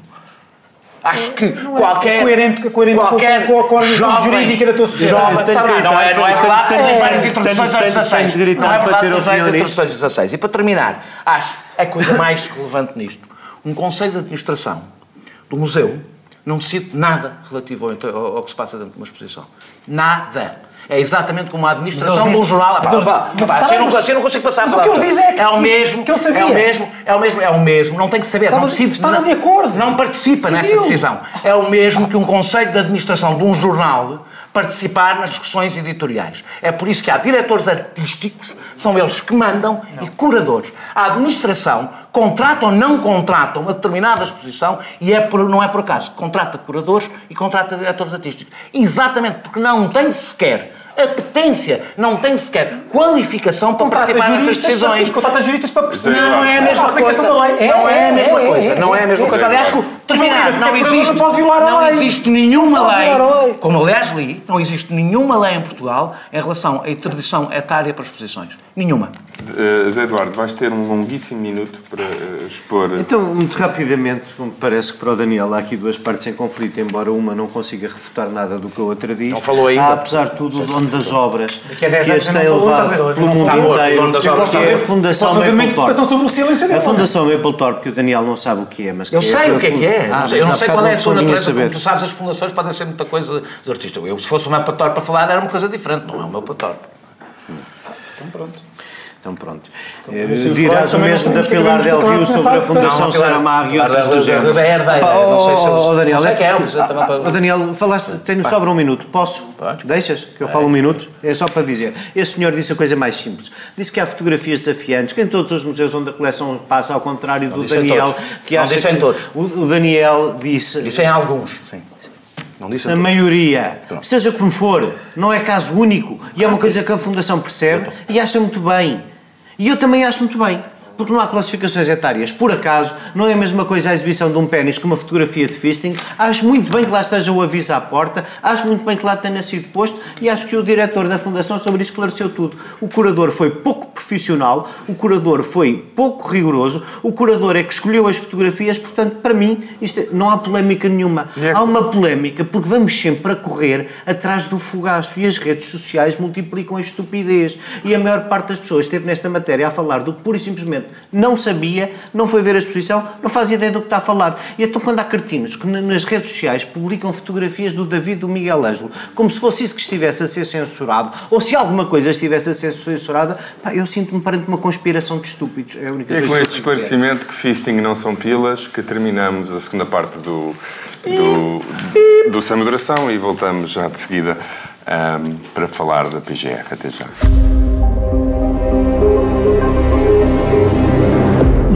Acho que não é qualquer. coerente, coerente qualquer com, com a organização jurídica da tua sociedade. Jovem, tá bem, não é, não é verdade, tens várias introduções aos 16. Não é verdade, tens várias introduções aos 16. E para terminar, acho a coisa mais relevante nisto. Um conselho de administração do museu não decide nada relativo ao, ao, ao que se passa dentro de uma exposição. Nada. É exatamente como a administração de um jornal. Mas, mas, mas, assim, eu não, assim não consigo passar mas o que ele diz é que, é o mesmo, que ele sabia. É o mesmo, é o mesmo, é o mesmo. Não tem que saber. Estava, não decide, estava não, de acordo. Não participa Seguiu. nessa decisão. É o mesmo que um conselho de administração de um jornal participar nas discussões editoriais. É por isso que há diretores artísticos, são eles que mandam, não. e curadores. A administração contrata ou não contrata uma determinada exposição e é por, não é por acaso contrata curadores e contrata diretores artísticos. Exatamente porque não tem sequer apetência, não tem sequer qualificação para contrata participar nessas decisões. Contrata juristas para perceber. Não é a mesma coisa. Não é a mesma coisa. Não é a mesma coisa. Aliás, terminar, não existe, não existe nenhuma lei, como aliás li, não existe nenhuma lei em Portugal em relação à interdição etária para exposições. Nenhuma. Uh, Zé Eduardo, vais ter um longuíssimo minuto para uh, expor. Então, muito rapidamente, parece que para o Daniel há aqui duas partes em conflito, embora uma não consiga refutar nada do que a outra diz. Não falou ainda. Há, apesar de tudo, o dono das obras que, é que as tem levado pelo mundo inteiro, que é a Fundação Mapplethorpe. sobre o silêncio A Fundação Mapplethorpe, que o Daniel não sabe o que é, mas Eu sei o que é que é. Ah, eu não sei qual é a sua natureza, como tu sabes, as fundações podem ser muita coisa dos artistas. Eu, se fosse o Mapplethorpe para falar, era uma coisa diferente, não é o Mapplethorpe. Então pronto. Então pronto. Então, eh, dirás o mesmo da Pilar Del Rio sobre a Fundação Saramago e outros do género. É herdeira, não sei se oh, Daniel, é, é oh, Daniel, falaste, tenho sobra um minuto, posso? Deixas que eu falo um minuto? É só para dizer. Esse senhor disse a coisa mais simples. Disse que há fotografias desafiantes, que em todos os museus onde a coleção passa, ao contrário do Daniel, que acha não disse em todos. O, Daniel disse... Disse em alguns, sim. Não disse a maioria, Pronto. seja como for, não é caso único e é uma coisa que a Fundação percebe e acha muito bem. E eu também acho muito bem. Porque não há classificações etárias por acaso, não é a mesma coisa a exibição de um pênis com uma fotografia de fisting. Acho muito bem que lá esteja o aviso à porta, acho muito bem que lá tenha sido posto e acho que o diretor da Fundação sobre isso esclareceu tudo. O curador foi pouco profissional, o curador foi pouco rigoroso, o curador é que escolheu as fotografias, portanto, para mim, isto é, não há polémica nenhuma. É. Há uma polémica porque vamos sempre a correr atrás do fogaço e as redes sociais multiplicam a estupidez. E a maior parte das pessoas esteve nesta matéria a falar do que pura e simplesmente não sabia, não foi ver a exposição, não faz ideia do que está a falar. E então, quando há cartinos que nas redes sociais publicam fotografias do David e do Miguel Ângelo, como se fosse isso que estivesse a ser censurado, ou se alguma coisa estivesse a ser censurada, pá, eu sinto-me perante uma conspiração de estúpidos. É a única é com este esclarecimento que fisting não são pilas que terminamos a segunda parte do, do, do Sem Moderação e voltamos já de seguida um, para falar da PGR. Até já.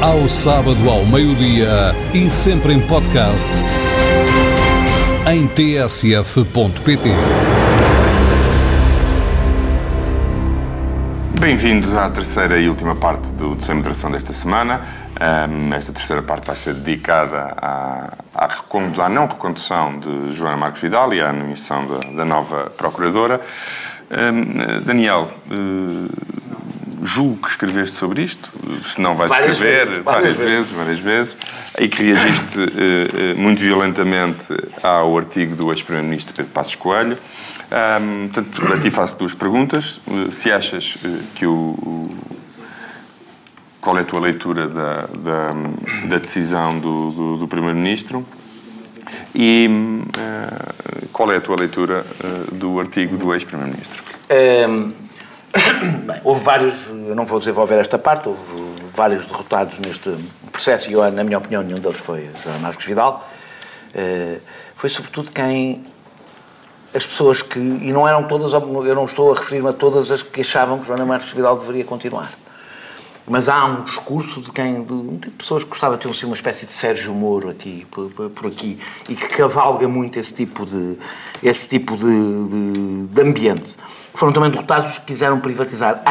Ao sábado ao meio-dia e sempre em podcast em tsf.pt. Bem-vindos à terceira e última parte do Sem Moderação desta semana. Um, esta terceira parte vai ser dedicada à, à, à, não recondução de Joana Marcos Vidal e à nomeação da, da nova Procuradora. Um, Daniel, uh, julgo que escreveste sobre isto, se não vais várias escrever vezes, várias, várias vezes, várias vezes, e que reagiste uh, uh, muito violentamente ao artigo do ex-primeiro-ministro Pedro Passos Coelho. Um, portanto, a ti faço duas perguntas. Uh, se achas que o, Qual é a tua leitura da, da, da decisão do, do, do primeiro-ministro? E qual é a tua leitura do artigo do ex-primeiro-ministro? Um Bem, houve vários, eu não vou desenvolver esta parte, houve vários derrotados neste processo e eu, na minha opinião, nenhum deles foi João Marcos Vidal. Uh, foi sobretudo quem as pessoas que, e não eram todas, eu não estou a referir-me a todas as que achavam que Joana Marques Vidal deveria continuar. Mas há um discurso de quem, de, pessoas que gostava de ter assim, uma espécie de Sérgio Moro aqui, por, por, aqui, e que cavalga muito esse tipo de, esse tipo de, de, de ambiente. Foram também derrotados os que quiseram privatizar,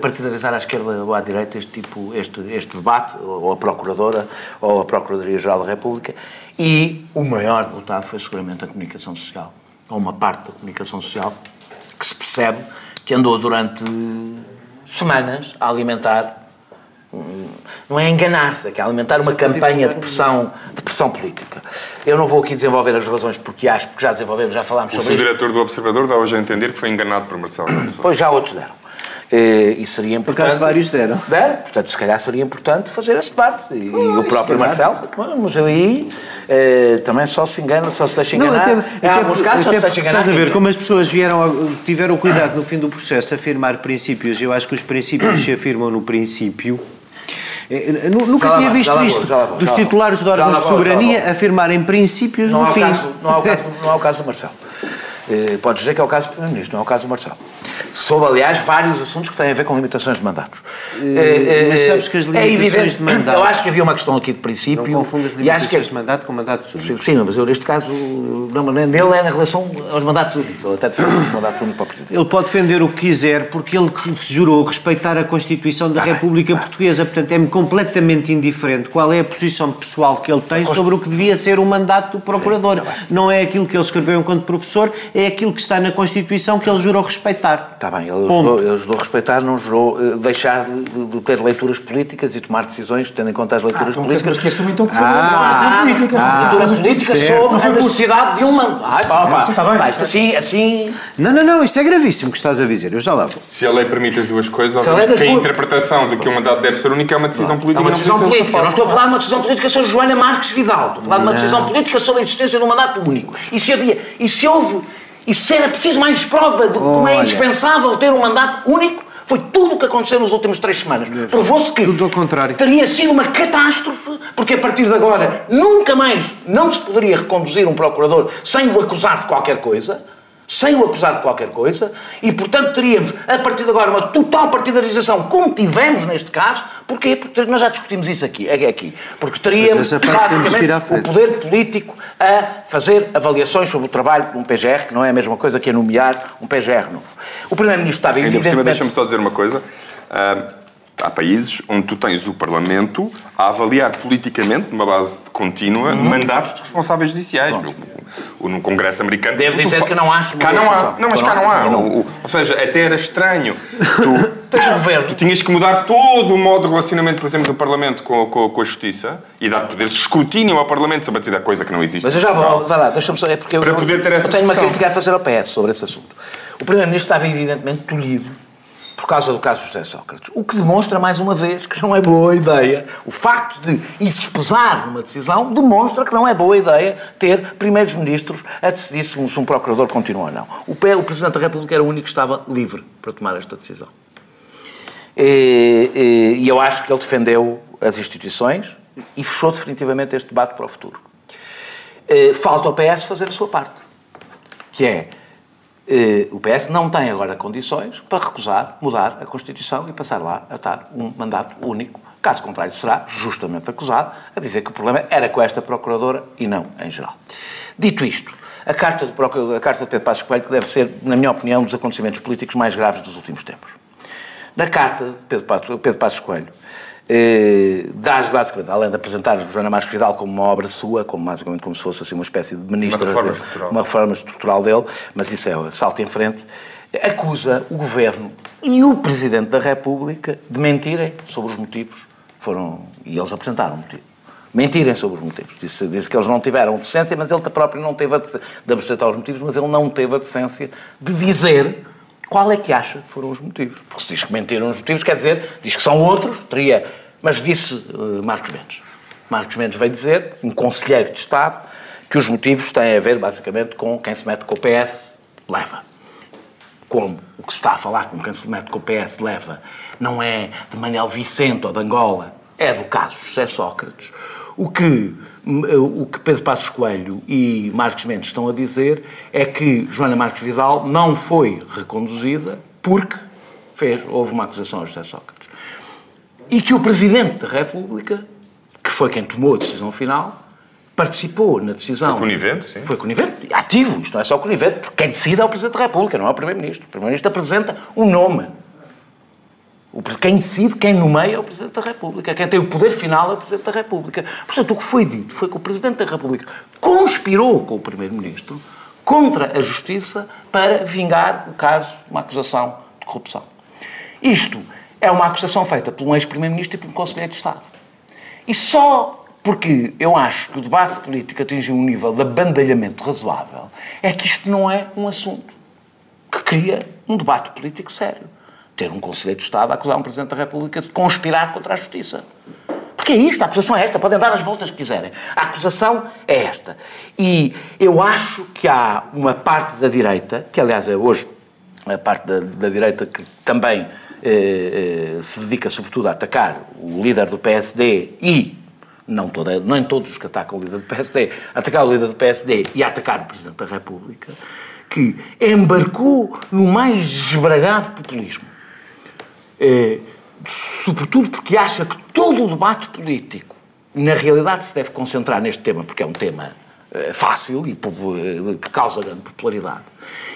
partidarizar à esquerda ou à direita este, tipo, este, este debate, ou a Procuradora, ou a Procuradoria-Geral da República, e o maior derrotado foi seguramente a comunicação social, ou uma parte da comunicação social, que se percebe que andou durante semanas a alimentar não é enganar-se, é é alimentar uma campanha de pressão, de pressão política. Eu não vou aqui desenvolver as razões porque acho que já desenvolvemos, já falámos sobre isso. O diretor do Observador dá hoje a entender que foi enganado por Marcelo Pois já outros deram. Eh, e seria importante. Por acaso vários deram. Deram, portanto, se calhar seria importante fazer esse debate. E, o próprio Marcelo, mas aí eh, também só se engana, só se deixa enganar. Não, até, até, alguns casos até, só se deixa enganar. Estás a ver como as pessoas vieram, tiveram cuidado no fim do processo a afirmar princípios. Eu acho que os princípios se afirmam no princípio nunca já tinha visto isto, vou, dos titulares de órgãos de soberania afirmarem princípios não no fim. Caso, não, há o caso, não há o caso do Marcelo. Eh, podes dizer que é o caso do Primeiro-Ministro, não é o caso do Marcelo. Soube, aliás, vários assuntos que têm a ver com limitações de mandatos. Uh, mas sabes que as limitações é evidente, de mandatos... Eu acho que havia uma questão aqui de princípio... Não confundas limitações que, de mandato com mandatos únicos. Sim, mas eu neste caso, não, nele é na relação aos mandatos únicos. Ele até defende o mandato único para o Presidente. Ele pode defender o que quiser, porque ele se jurou respeitar a Constituição da ah, República ah. Portuguesa. Portanto, é-me completamente indiferente qual é a posição pessoal que ele tem sobre o que devia ser o mandato do Procurador. Sim, tá não é aquilo que ele escreveu enquanto professor, é aquilo que está na Constituição que ele jurou respeitar. Está bem, ele jurou, ele jurou respeitar, não jurou uh, deixar de, de, ter leituras políticas e tomar decisões tendo em conta as leituras ah, então políticas. Mas que assume então que foi ah, uma política. Ah, leituras políticas sobre a necessidade de um mandato. Ah, pá, pá, está bem. Isto assim, assim... Não, não, não, isso é gravíssimo o que estás a dizer, eu já lá vou. Se a lei permite as duas coisas, a, a interpretação de que o mandato deve ser único é uma decisão política. É uma decisão política. Eu não estou a falar de uma decisão política sobre Joana Marques Vidal. Estou a falar de uma decisão política sobre a existência de um mandato único. E se havia, e se houve e se era preciso mais prova de como é indispensável ter um mandato único, Foi tudo o que aconteceu nas últimas três semanas. Provou-se que tudo ao contrário. teria sido uma catástrofe, porque a partir de agora nunca mais não se poderia reconduzir um procurador sem o acusar de qualquer coisa sem o acusar de qualquer coisa, e portanto teríamos, a partir de agora, uma total partidarização, como tivemos neste caso. Porquê? Porque nós já discutimos isso aqui. É aqui. Porque teríamos, basicamente, o poder político a fazer avaliações sobre o trabalho de um PGR, que não é a mesma coisa que a nomear um PGR novo. O Primeiro-Ministro estava evidentemente... Deixa-me só dizer uma coisa. Uh, há países onde tu tens o Parlamento a avaliar politicamente, numa base contínua, uhum. mandatos de responsáveis judiciais. Bom no Congresso americano. Devo dizer que não acho. Cá não há. Não, mas cá não há. Ou seja, até era estranho. Tu, Tens um governo. Tu tinhas que mudar todo o modo de relacionamento, por exemplo, do Parlamento com, com, com a Justiça e dar poderes de escrutínio ao Parlamento sobre atividade, coisa que não existe. Mas eu já vou. Vai lá, deixa-me só. É porque Para eu, poder ter essa eu tenho uma crítica a fazer ao PS sobre esse assunto. O Primeiro-Ministro estava evidentemente tolhido por causa do caso José Sócrates. O que demonstra, mais uma vez, que não é boa ideia. O facto de isso pesar numa decisão demonstra que não é boa ideia ter primeiros ministros a decidir se um, procurador continua ou não. O, o Presidente da República era o único que estava livre para tomar esta decisão. E, e, e eu acho que ele defendeu as instituições e fechou definitivamente este debate para o futuro. Falta ao PS fazer a sua parte, que é o PS não tem agora condições para recusar, mudar a Constituição e passar lá a estar um mandato único. Caso contrário, será justamente acusado a dizer que o problema era com esta Procuradora e não em geral. Dito isto, a carta, do, a carta de Pedro Passos Coelho que deve ser, na minha opinião, um dos acontecimentos políticos mais graves dos últimos tempos. Na carta de Pedro Passos, Pedro Passos Coelho, eh, dás basicamente, além de apresentar Joana Marques Vidal como uma obra sua, como basicamente como se fosse assim uma espécie de ministro, uma reforma estrutural, uma reforma estrutural dele, mas isso é salto em frente, acusa o governo e o presidente da República de mentirem sobre os motivos foram e eles apresentaram o motivo. Mentirem sobre os motivos. Disse, disse que eles não tiveram decência, mas ele próprio não teve a decência de apresentar os motivos, mas ele não teve a decência de dizer qual é que acha que foram os motivos? Porque se diz que mentiram os motivos, quer dizer, diz que são outros, teria. Mas disse uh, Marcos Mendes. Marcos Mendes veio dizer, um conselheiro de Estado, que os motivos têm a ver basicamente com quem se mete com o PS leva. Como o que se está a falar com quem se mete com o PS leva não é de Manuel Vicente ou de Angola, é do caso José Sócrates. O que o que Pedro Passos Coelho e Marcos Mendes estão a dizer é que Joana Marques Vidal não foi reconduzida porque fez, houve uma acusação a José Sócrates. E que o Presidente da República, que foi quem tomou a decisão final, participou na decisão. Foi conivente, sim. Foi conivente, ativo, isto não é só conivente, porque quem decide é o Presidente da República, não é o Primeiro-Ministro. O Primeiro-Ministro apresenta um nome. Quem decide, quem nomeia é o Presidente da República. Quem tem o poder final é o Presidente da República. Portanto, o que foi dito foi que o Presidente da República conspirou com o Primeiro-Ministro contra a Justiça para vingar o caso, uma acusação de corrupção. Isto é uma acusação feita por um ex-Primeiro-Ministro e por um Conselheiro de Estado. E só porque eu acho que o debate político atingiu um nível de abandalhamento razoável é que isto não é um assunto que cria um debate político sério ter um Conselheiro de Estado a acusar um Presidente da República de conspirar contra a Justiça. Porque é isto, a acusação é esta, podem dar as voltas que quiserem. A acusação é esta. E eu acho que há uma parte da direita, que aliás é hoje a parte da, da direita que também eh, eh, se dedica sobretudo a atacar o líder do PSD e, não, toda, nem todos os que atacam o líder do PSD, atacar o líder do PSD e atacar o Presidente da República, que embarcou no mais esbragado populismo é, sobretudo porque acha que todo o debate político, na realidade, se deve concentrar neste tema, porque é um tema é, fácil e eh, que causa grande popularidade,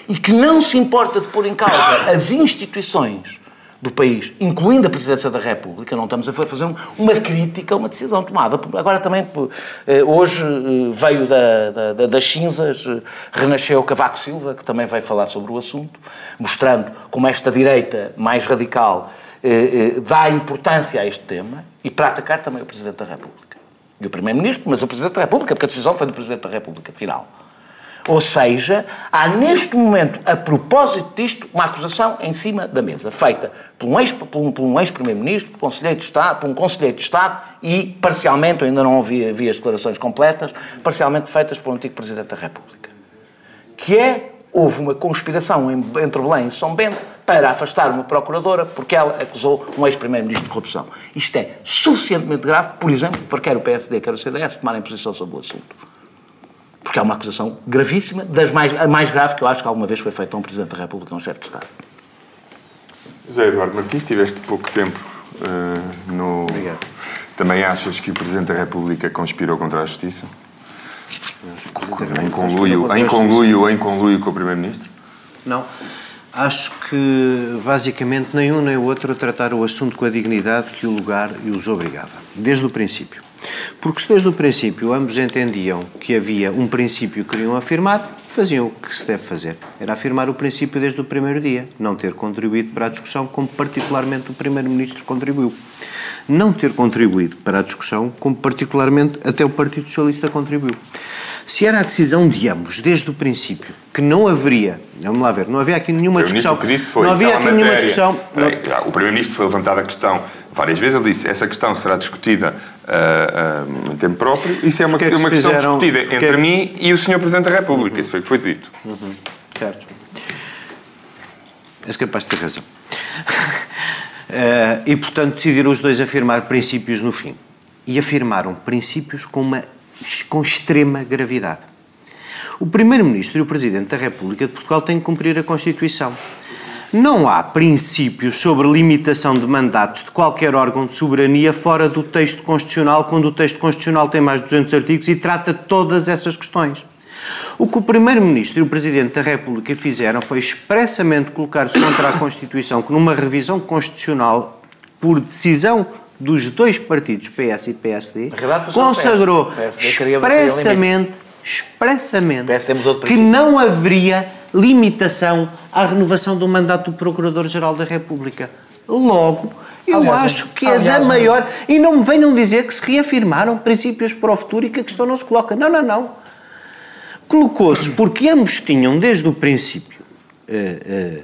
e que não se importa de pôr em causa as instituições do país, incluindo a Presidência da República, não estamos a fazer uma crítica a uma decisão tomada. Agora também, eh, hoje eh, veio da, da, das cinzas, eh, renasceu Cavaco Silva, que também vai falar sobre o assunto, mostrando como esta direita mais radical dá importância a este tema e para atacar também o Presidente da República. E o Primeiro-Ministro, mas o Presidente da República, porque a decisão foi do Presidente da República, final. Ou seja, há neste momento, a propósito disto, uma acusação em cima da mesa, feita por um ex-primeiro-ministro, por, um ex conselheiro de Estado, por um conselheiro de Estado e, parcialmente, ainda não ouvi, vi as declarações completas, parcialmente feitas por um antigo Presidente da República. Que é, houve uma conspiração entre Belém e São Bento para afastar uma procuradora porque ela acusou um ex-primeiro-ministro de corrupção. Isto é suficientemente grave, por exemplo, para quer o PSD, quer o CDS tomarem posição sobre o assunto. Porque é uma acusação gravíssima, das mais, a mais grave que eu acho que alguma vez foi feita a um Presidente da República, a um chefe de Estado. José Eduardo Martins, tiveste pouco tempo uh, no... Obrigado. Também achas que o Presidente da República conspirou contra a Justiça? Em conluio, em conluio, em conluio com o Primeiro-Ministro? Não. Acho que, basicamente, nem um nem o outro trataram o assunto com a dignidade que o lugar e os obrigava, desde o princípio. Porque se desde o princípio ambos entendiam que havia um princípio que queriam afirmar, faziam o que se deve fazer. Era afirmar o princípio desde o primeiro dia, não ter contribuído para a discussão como particularmente o Primeiro-Ministro contribuiu. Não ter contribuído para a discussão como particularmente até o Partido Socialista contribuiu. Se era a decisão de ambos, desde o princípio, que não haveria, vamos lá ver, não havia aqui nenhuma discussão. Que disse foi, não havia é aqui nenhuma discussão. o Primeiro-Ministro foi levantada a questão várias vezes, ele disse essa questão será discutida uh, uh, em tempo próprio. Isso é uma, é que uma questão fizeram, discutida entre é... mim e o Sr. Presidente da República. Uhum. Isso foi o que foi dito. Uhum. Certo. És capaz de ter razão. uh, e, portanto, decidiram os dois afirmar princípios no fim. E afirmaram princípios com uma com extrema gravidade. O Primeiro-Ministro e o Presidente da República de Portugal têm que cumprir a Constituição. Não há princípios sobre limitação de mandatos de qualquer órgão de soberania fora do texto constitucional, quando o texto constitucional tem mais de 200 artigos e trata todas essas questões. O que o Primeiro-Ministro e o Presidente da República fizeram foi expressamente colocar-se contra a Constituição, que numa revisão constitucional, por decisão dos dois partidos, PS e PSD, consagrou expressamente, expressamente que não haveria limitação à renovação do mandato do Procurador-Geral da República. Logo, eu aliás, acho que é aliás, da maior. E não me venham dizer que se reafirmaram princípios para o futuro e que a questão não se coloca. Não, não, não. Colocou-se porque ambos tinham, desde o princípio, eh, eh,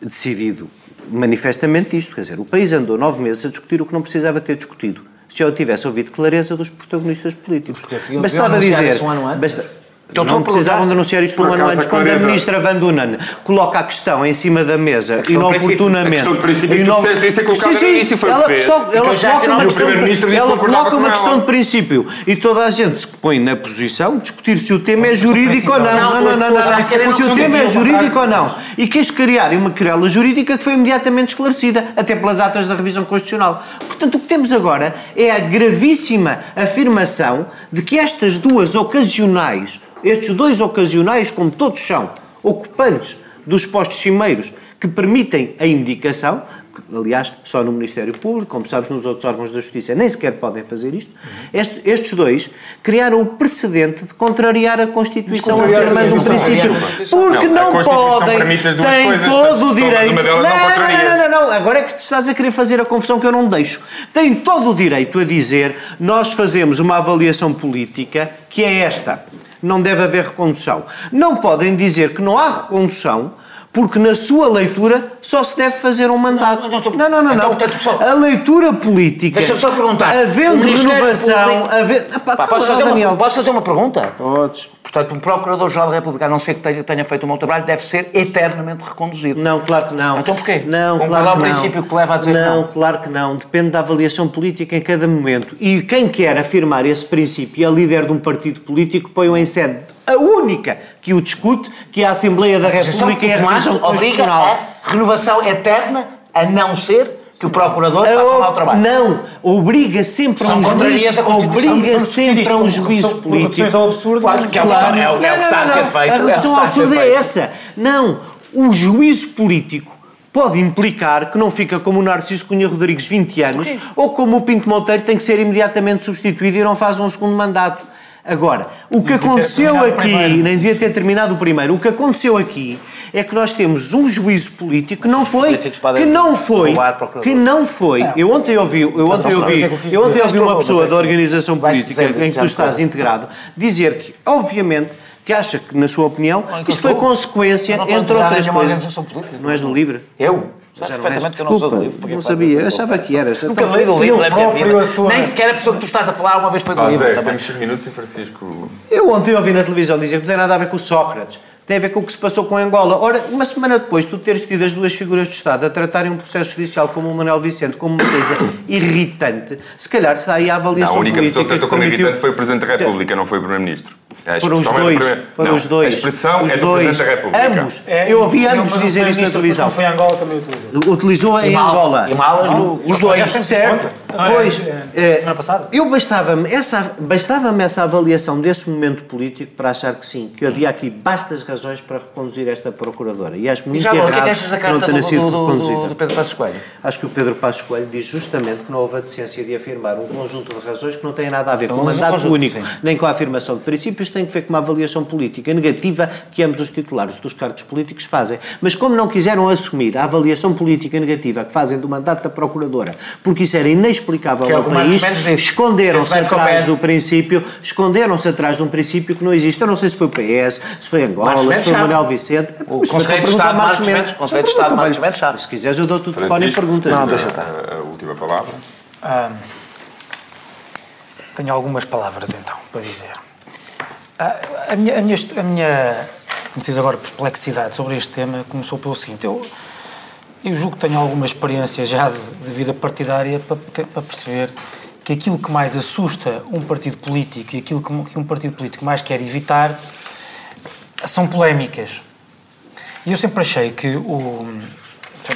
decidido manifestamente isto. Quer dizer, o país andou nove meses a discutir o que não precisava ter discutido. Se eu tivesse ouvido clareza dos protagonistas políticos. Bastava dizer. Basta, então, não precisavam denunciar isto um ano antes, quando a ministra Van Dunen coloca a questão em cima da mesa, inoportunamente... A questão de princípio que tu disseste, isso é colocada no início, foi ela, o que fez. Ela, coloca uma questão, ela coloca uma questão de princípio e toda a gente se põe na posição de discutir se o tema é jurídico ou não. Não, não, não, não. Se o tema é jurídico ou não. E quis criar uma querela jurídica que foi imediatamente esclarecida, até pelas atas da revisão constitucional. Portanto, o que temos agora é a gravíssima afirmação de que estas duas ocasionais estes dois ocasionais, como todos são, ocupantes dos postos cimeiros que permitem a indicação, aliás, só no Ministério Público, como sabes, nos outros órgãos da Justiça nem sequer podem fazer isto, este, estes dois criaram o precedente de contrariar a Constituição afirmando um princípio. Porque não, não podem, têm todo o direito. Não, não, não, não, não, agora é que estás a querer fazer a confusão que eu não deixo. Têm todo o direito a dizer nós fazemos uma avaliação política que é esta não deve haver recondução. Não podem dizer que não há recondução porque na sua leitura só se deve fazer um mandato. Não, não, não. não, não. Então, só... A leitura política. Deixa-me só perguntar. Havendo renovação. Havendo... Epá, Pá, posso, fazer Daniel. Uma, posso fazer uma pergunta? Podes. Portanto, um Procurador-Geral da República, a não ser que tenha, tenha, feito um bom trabalho, deve ser eternamente reconduzido. Não, claro que não. Então porquê? Não, Com claro qual é o princípio que leva a dizer não? Não, claro que não. Depende da avaliação política em cada momento. E quem quer afirmar esse princípio e é líder de um partido político põe-o em sede a única que o discute, que é a Assembleia da República e a Revisão Constitucional. Obriga a renovação eterna a não ser que o procurador faça um mau trabalho. Não, obriga sempre a um juízo, obriga sempre a um juízo político. ao absurdo. Claro, que é, claro. é, o, é o que está a ser feito. A redução ao absurdo é essa. Não, o juízo político pode implicar que não fica como o Narciso Cunha Rodrigues 20 anos ou como o Pinto Monteiro tem que ser imediatamente substituído e não faz um segundo mandato. Agora, o que aconteceu aqui, nem devia ter terminado o primeiro, o que aconteceu aqui é que nós temos um juízo político que não foi, que não foi, que não foi. Eu ontem ouvi, eu ontem ouvi, eu ontem ouvi uma pessoa da organização política em que tu estás integrado dizer que, obviamente, que acha que, na sua opinião, isto foi consequência, entre outras coisas. Não és no livre? Eu? Já perfeitamente que eu não sou do livro. Não sabia, eu achava que eras. Nunca li do livro na minha vida. Nem sequer a pessoa que tu estás a falar uma vez foi do livro. Temos 5 minutos e Francisco... Eu ontem ouvi na televisão dizer que não tem nada a ver com Sócrates tem a ver com o que se passou com Angola. Ora, uma semana depois, tu teres tido as duas figuras do Estado a tratarem um processo judicial como o Manuel Vicente como uma coisa irritante, se calhar sai a avaliação política... a única pessoa que tratou como irritante foi o Presidente da República, não foi o Primeiro-Ministro. Foram os dois. É foram não, os dois. A expressão os é do dois, Presidente da República. Ambos. É, eu ouvi ambos dizer isso na televisão. foi em Angola também utilizou. Utilizou em Angola. E malas do, os dois. Certo. Pois, é, semana passada. Eu bastava-me essa, bastava essa avaliação desse momento político para achar que sim, que havia aqui bastas razões para reconduzir esta procuradora. E acho muito e já, errado que é que achas da carta não tenha sido do, reconduzida. Do, do Pedro Passos Coelho? Acho que o Pedro Passos Coelho diz justamente que não houve a decência de afirmar um conjunto de razões que não têm nada a ver com o mandato único, sim. nem com a afirmação de princípios, tem que ver com uma avaliação política negativa que ambos os titulares dos cargos políticos fazem. Mas como não quiseram assumir a avaliação política negativa que fazem do mandato da procuradora, porque isso era inexplicável que é ao país, esconderam-se atrás do princípio, esconderam-se atrás de um princípio que não existe. Eu não sei se foi o PS, se foi Angola, se foi o Manuel Vicente. O Conselho de Estado, Marcos Mendes. Conselho de Estado, Marcos Mendes, Se quiseres, eu dou-te o telefone e perguntas. Não, deixa estar. A última palavra. Ah, tenho algumas palavras, então, para dizer. Ah, a minha, a minha, a minha como diz agora, perplexidade sobre este tema começou pelo seguinte. Eu, eu julgo que tenho alguma experiência já de, de vida partidária para, para, perceber que aquilo que mais assusta um partido político e aquilo que, que um partido político mais quer evitar são polémicas. E eu sempre achei que o,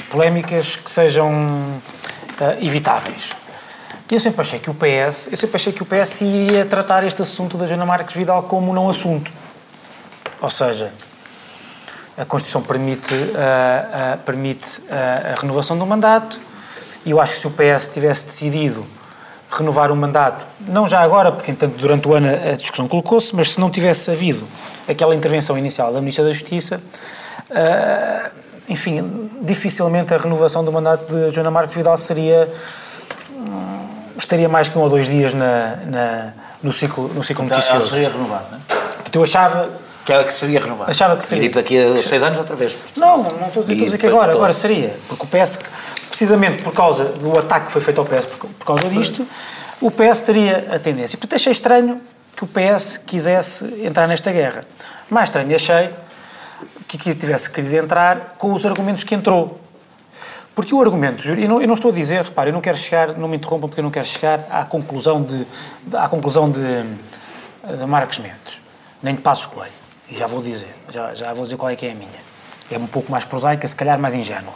polémicas que sejam uh, evitáveis. E eu sempre achei que o PS, eu sempre achei que o PS iria tratar este assunto da Jana Marques Vidal como não assunto. Ou seja, a Constituição permite, uh, uh, permite a renovação do mandato e eu acho que se o PS tivesse decidido renovar o mandato, não já agora, porque entanto durante o ano a discussão colocou-se, mas se não tivesse havido aquela intervenção inicial da Ministra da Justiça, enfim, dificilmente a renovação do mandato de Joana Marques Vidal seria hum, estaria mais que um ou dois dias na, na no ciclo, no ciclo noticioso. seria renovado, não é? eu achava que era que seria renovado. Achava que seria. E daqui a seis anos outra vez. Não, não estou a dizer, estou a dizer que agora, agora seria. Porque o PS, precisamente por causa do ataque que foi feito ao PS por, por causa disto, o PS teria a tendência. Portanto, achei estranho que o PS quisesse entrar nesta guerra. Mais estranho achei que, que tivesse querido entrar com os argumentos que entrou. Porque o argumento, eu não, eu não estou a dizer, repare, eu não quero chegar, não me interrompam porque eu não quero chegar à conclusão de, à conclusão de, de Marcos Mendes, nem de Passos Coelho. E já vou dizer, já, já vou dizer qual é que é a minha. É um pouco mais prosaica, se calhar mais ingênua.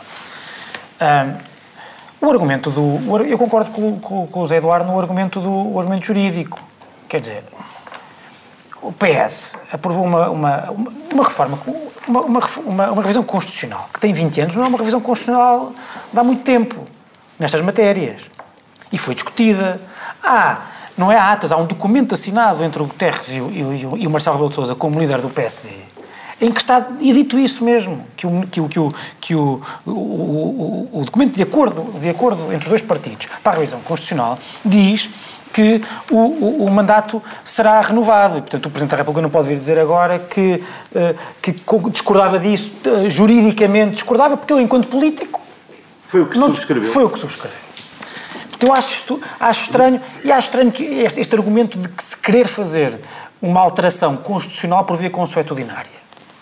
O argumento do. Eu concordo com, com, com o Zé Eduardo no argumento do argumento jurídico. Quer dizer, o PS aprovou uma, uma, uma reforma, uma, uma, uma, revisão constitucional que tem 20 anos, não é uma revisão constitucional de há muito tempo nestas matérias. E foi discutida. Ah, não é há atas, há um documento assinado entre o Guterres e o, e o, e o Marcelo Rebelo de Sousa como líder do PSD, em que está e dito isso mesmo, que o, que o, que o, que o, o, o, documento de acordo, de acordo entre os dois partidos para a revisão constitucional diz que o, o, o, mandato será renovado. E, portanto, o Presidente da República não pode vir dizer agora que, uh, que discordava disso, uh, juridicamente discordava, porque ele, enquanto político. Foi o que subscreveu. Foi o que subscreveu. Eu acho, acho estranho, e acho estranho que este, este argumento de que se querer fazer uma alteração constitucional por via consuetudinária.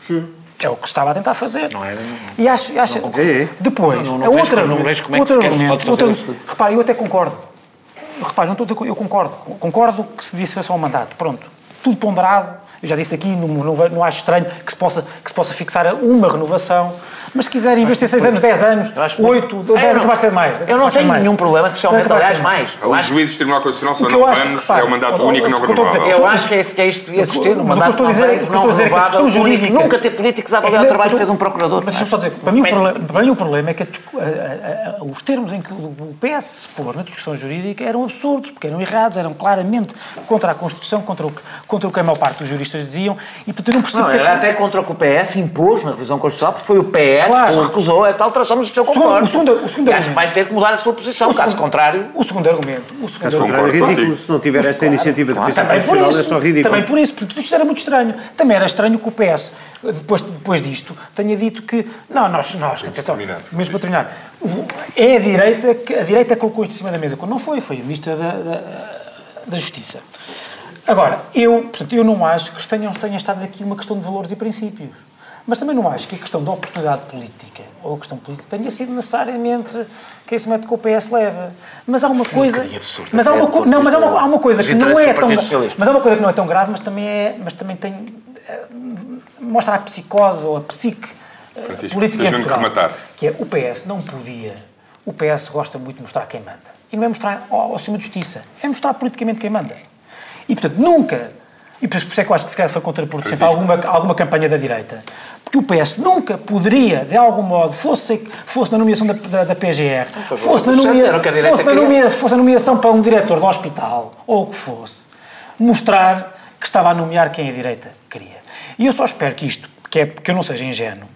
Sim. É o que se estava a tentar fazer. Não é? E acho, acho não, é. depois, não, a outra, não vejo como é outro argumento, outro, repare, eu até concordo. Repare, não estou a dizer, eu concordo. Concordo que se só um mandato. Pronto. Tudo ponderado, eu já disse aqui, não, não, não acho estranho que se, possa, que se possa fixar uma renovação, mas se quiserem, em vez de ter 6 anos, 10 anos, 8, 10 é, vai ser mais. Eu não tenho nenhum problema que se aumente, aliás, mais. Os juízes do Tribunal Constitucional são 9 anos, é o mandato único não renovável. Eu acho que é, que é isto que devia existir, no mandato estou a dizer, não dizer é que a questão jurídica... Nunca ter políticos a avaliar o trabalho que fez um procurador. Mas deixa-me só dizer, para mim, para mim o problema é que os termos em que o PS se pôs na discussão jurídica eram absurdos, porque eram errados, eram claramente contra a Constituição, contra o que, contra o que a maior parte dos juristas diziam, e portanto eu não percebo... Não, era até contra o que o PS impôs na revisão constitucional, porque foi o PS que recusou esta alteração, mas isso eu concordo. O segundo, o segundo argumento. vai ter que mudar a sua posição, caso contrário... O segundo argumento... O segundo argumento é ridículo, se não tiver esta iniciativa de revisão constitucional é só ridículo. Também por isso, porque isto era muito estranho. Também era estranho que o PS, depois, depois disto, tenha dito que... Não, nós... nós atenção, mesmo para terminar. É a direita que a direita colocou isto em cima da mesa. Quando não foi, foi a Ministra da, da, da Justiça. Agora, eu, portanto, eu não acho que tenha, tenha estado aqui uma questão de valores e princípios. Mas também não acho que a questão da oportunidade política ou a questão política tenha sido necessariamente que esse método que o PS leva. Mas há uma coisa. Um mas há uma, co não, mas há uma, há uma coisa que não é tão. Mas há uma coisa que não é tão grave, mas também é. Mas também tem. Eh, mostra a psicose ou a psique eh, Francisco, política em Portugal. Que é o PS não podia. O PS gosta muito de mostrar quem manda. E não é mostrar ao, ao cima de justiça, é mostrar politicamente quem manda. E, portanto, nunca e por isso é que eu acho que se calhar foi contraproducente alguma, alguma campanha da direita. Porque o PS nunca poderia, de algum modo, fosse, fosse na nomeação da, da, da PGR, fosse na, nomea, fosse, na nomea, fosse na nomeação para um diretor do hospital, ou o que fosse, mostrar que estava a nomear quem a direita queria. E eu só espero que isto, que, é, que eu não seja ingênuo,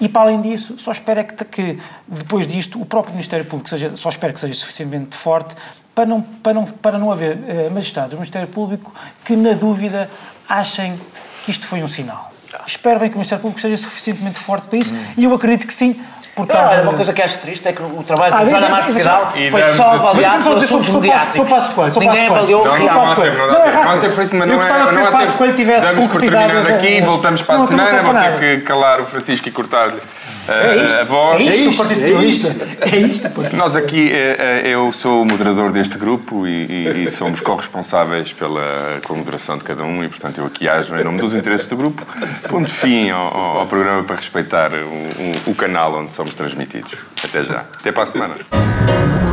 e para além disso, só espero é que, que depois disto o próprio Ministério Público seja, só espero que seja suficientemente forte para não, para não, para não haver eh, magistrados do Ministério Público que, na dúvida, achem que isto foi um sinal. Espero bem que o Ministério Público seja suficientemente forte para isso hum. e eu acredito que sim. Por causa ah, uma coisa que acho triste é que o trabalho ah, do Joana Marques Vidal foi só avaliado por assuntos mediáticos. Ninguém avaliou o real. Não, não, não, não é raro. Eu gostava que o Escolho tivesse concretizado. aqui, voltamos para a semana, vou ter que calar o Francisco e cortar-lhe é a voz. É isto, é isto, é isto. Nós aqui, eu sou o moderador deste grupo e, e somos corresponsáveis pela, moderação de cada um e, portanto, eu aqui ajo em nome dos interesses do grupo, pondo fim ao, ao, programa para respeitar o, o, o canal onde somos transmitidos. Até já. Até para a semana.